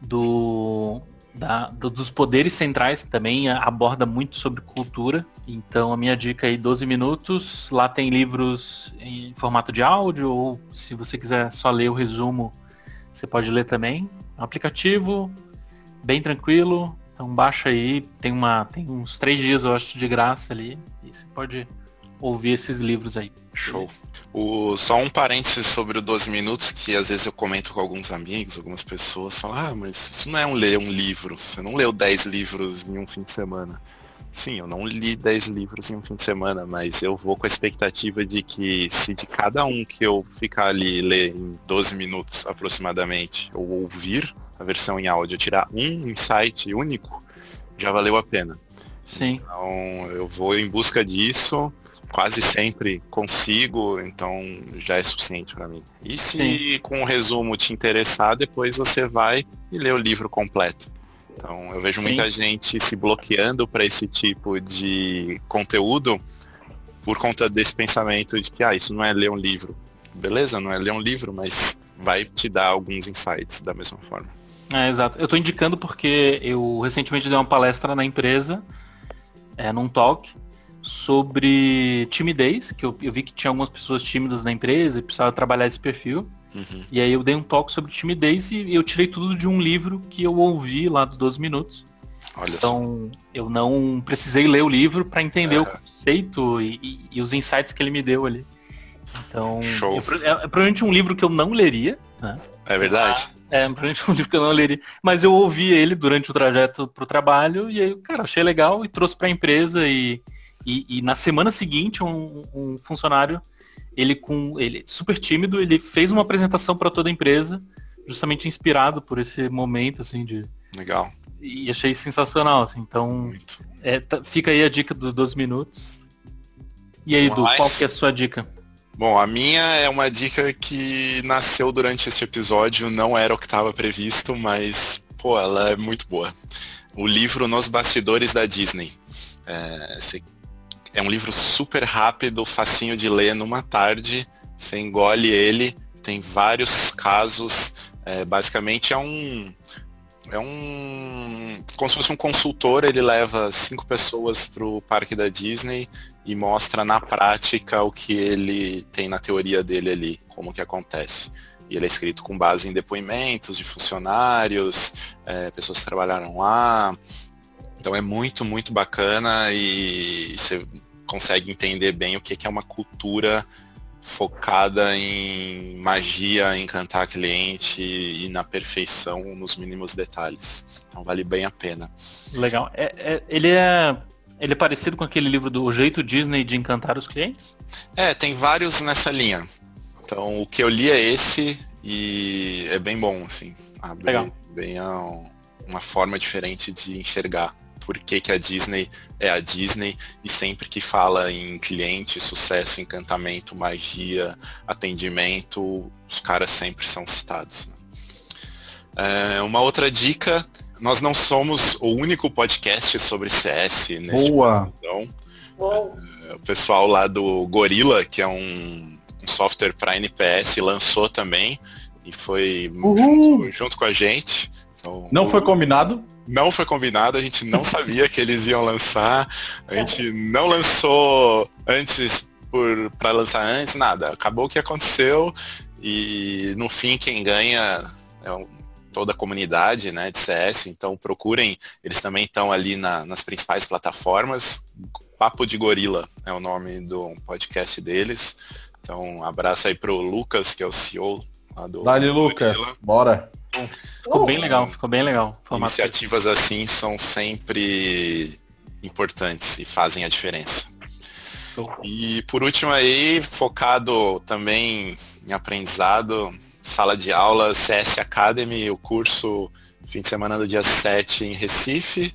do, da, do, dos poderes centrais, que também aborda muito sobre cultura. Então a minha dica aí, 12 minutos. Lá tem livros em formato de áudio, ou se você quiser só ler o resumo, você pode ler também. Aplicativo, bem tranquilo. Então baixa aí, tem uma. Tem uns três dias, eu acho, de graça ali. E você pode ouvir esses livros aí. Show. O, só um parênteses sobre o 12 minutos, que às vezes eu comento com alguns amigos, algumas pessoas, falam, ah, mas isso não é um ler um livro, você não leu 10 livros em um fim de semana. Sim, eu não li 10 livros em um fim de semana, mas eu vou com a expectativa de que se de cada um que eu ficar ali ler em 12 minutos aproximadamente, ou ouvir a versão em áudio, tirar um insight único, já valeu a pena. Sim. Então eu vou em busca disso quase sempre consigo, então já é suficiente para mim. E se Sim. com o resumo te interessar, depois você vai e lê o livro completo. Então eu vejo Sim. muita gente se bloqueando para esse tipo de conteúdo por conta desse pensamento de que ah, isso não é ler um livro. Beleza, não é ler um livro, mas vai te dar alguns insights da mesma forma. É, exato. Eu estou indicando porque eu recentemente dei uma palestra na empresa, é, num talk, sobre timidez, que eu, eu, vi que tinha algumas pessoas tímidas na empresa e precisava trabalhar esse perfil. Uhum. E aí eu dei um toque sobre timidez e eu tirei tudo de um livro que eu ouvi lá dos 12 minutos. Olha então eu não precisei ler o livro para entender o conceito e, e, e, os insights que ele me deu ali. Então Show. é, é, provavelmente um livro que eu não leria. Né? É verdade. É, provavelmente um livro que eu não leria. Mas eu ouvi ele durante o trajeto para o trabalho e aí, cara, achei legal e trouxe para a empresa e e, e na semana seguinte, um, um, funcionário, ele com ele super tímido, ele fez uma apresentação para toda a empresa, justamente inspirado por esse momento assim de legal. E achei sensacional, assim. Então, é, tá, fica aí a dica dos 12 minutos. E aí, Edu, qual que é a sua dica? Bom, a minha é uma dica que nasceu durante este episódio, não era o que estava previsto, mas, pô, ela é muito boa. O livro Nos Bastidores da Disney. É, é um livro super rápido, facinho de ler numa tarde. Você engole ele, tem vários casos. É, basicamente é um. É um. Como se fosse um consultor, ele leva cinco pessoas para o parque da Disney e mostra na prática o que ele tem na teoria dele ali, como que acontece. E ele é escrito com base em depoimentos de funcionários, é, pessoas que trabalharam lá, então é muito, muito bacana e você consegue entender bem o que é uma cultura focada em magia, encantar cliente e na perfeição nos mínimos detalhes. Então vale bem a pena. Legal. É, é, ele é ele é parecido com aquele livro do Jeito Disney de Encantar os Clientes? É, tem vários nessa linha. Então o que eu li é esse e é bem bom, assim. Abre Legal. bem uma forma diferente de enxergar por que, que a Disney é a Disney e sempre que fala em cliente, sucesso, encantamento, magia, atendimento, os caras sempre são citados. Né? É, uma outra dica, nós não somos o único podcast sobre CS neste Boa. Então, é, o pessoal lá do Gorilla, que é um, um software para NPS, lançou também e foi junto, junto, com a gente. Então, não foi combinado? não foi combinado, a gente não sabia que eles iam lançar, a gente não lançou antes para lançar antes, nada. Acabou o que aconteceu e no fim quem ganha é toda a comunidade né, de CS, então procurem, eles também estão ali na, nas principais plataformas. Papo de Gorila é o nome do podcast deles. Então, um abraço aí pro Lucas, que é o CEO lá do. Dali, Lucas, bora. Ficou bem legal, ficou bem legal. Iniciativas assim são sempre importantes e fazem a diferença. E por último aí, focado também em aprendizado, sala de aula, CS Academy, o curso fim de semana do dia 7 em Recife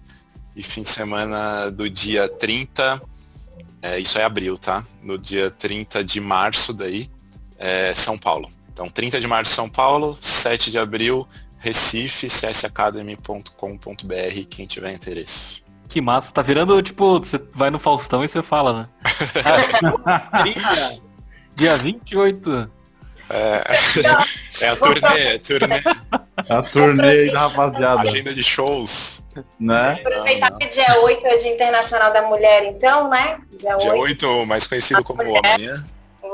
e fim de semana do dia 30, é, isso é abril, tá? No dia 30 de março daí, é São Paulo. Então, 30 de março, São Paulo, 7 de abril, Recife, csacademy.com.br, quem tiver interesse. Que massa. Tá virando, tipo, você vai no Faustão e você fala, né? dia, dia 28. É, é a turnê, é a turnê. A turnê aí da rapaziada. Agenda de shows. Né? Aproveitar que dia 8 é o Dia Internacional da Mulher, então, né? Dia 8. Dia 8 mais conhecido como amanhã.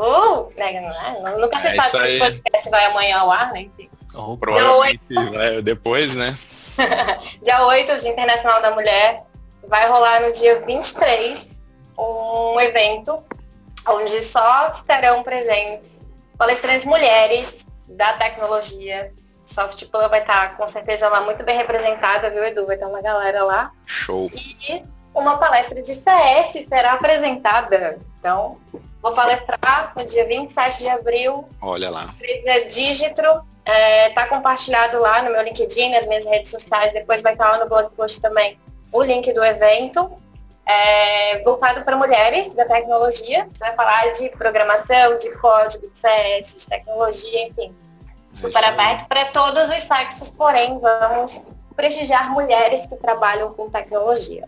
Uh, né, não, nunca se é sabe se o podcast vai amanhã ao ar, né? Enfim. Oh, provavelmente vai depois, né? dia 8, Dia Internacional da Mulher. Vai rolar no dia 23 um evento onde só estarão presentes palestrantes mulheres da tecnologia. Soft Plan vai estar com certeza lá muito bem representada, viu, Edu? Vai ter uma galera lá. Show. E uma palestra de CS será apresentada. Então, vou palestrar no dia 27 de abril. Olha lá. Empresa Digitro. É, tá compartilhado lá no meu LinkedIn, nas minhas redes sociais. Depois vai estar lá no blog post também o link do evento. É, voltado para mulheres da tecnologia. Vai falar de programação, de código, de CS, de tecnologia, enfim. Super aberto para todos os sexos, porém vamos prestigiar mulheres que trabalham com tecnologia.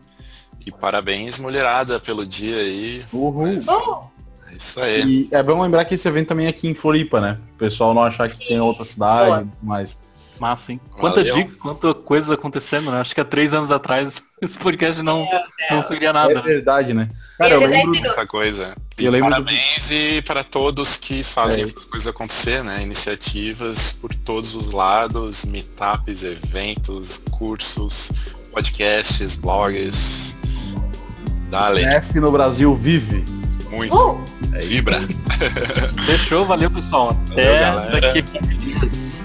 E parabéns, mulherada, pelo dia aí. Uhul. Uhul. É isso aí. E é bom lembrar que esse evento também é aqui em Floripa, né? O pessoal não achar que tem outra cidade, mas. Massa, hein? Quanta dica, quanta coisa acontecendo, né? Acho que há três anos atrás esse podcast não, é, é. não seria nada. É verdade, né? Cara, eu lembro muita coisa. E eu lembro parabéns do... e para todos que fazem é. essas coisas acontecer, né? Iniciativas por todos os lados, meetups, eventos, cursos, podcasts, blogs. Dale. CS no Brasil vive. Muito. Uh! Vibra. Fechou, valeu pessoal. Até valeu, daqui a 15 dias.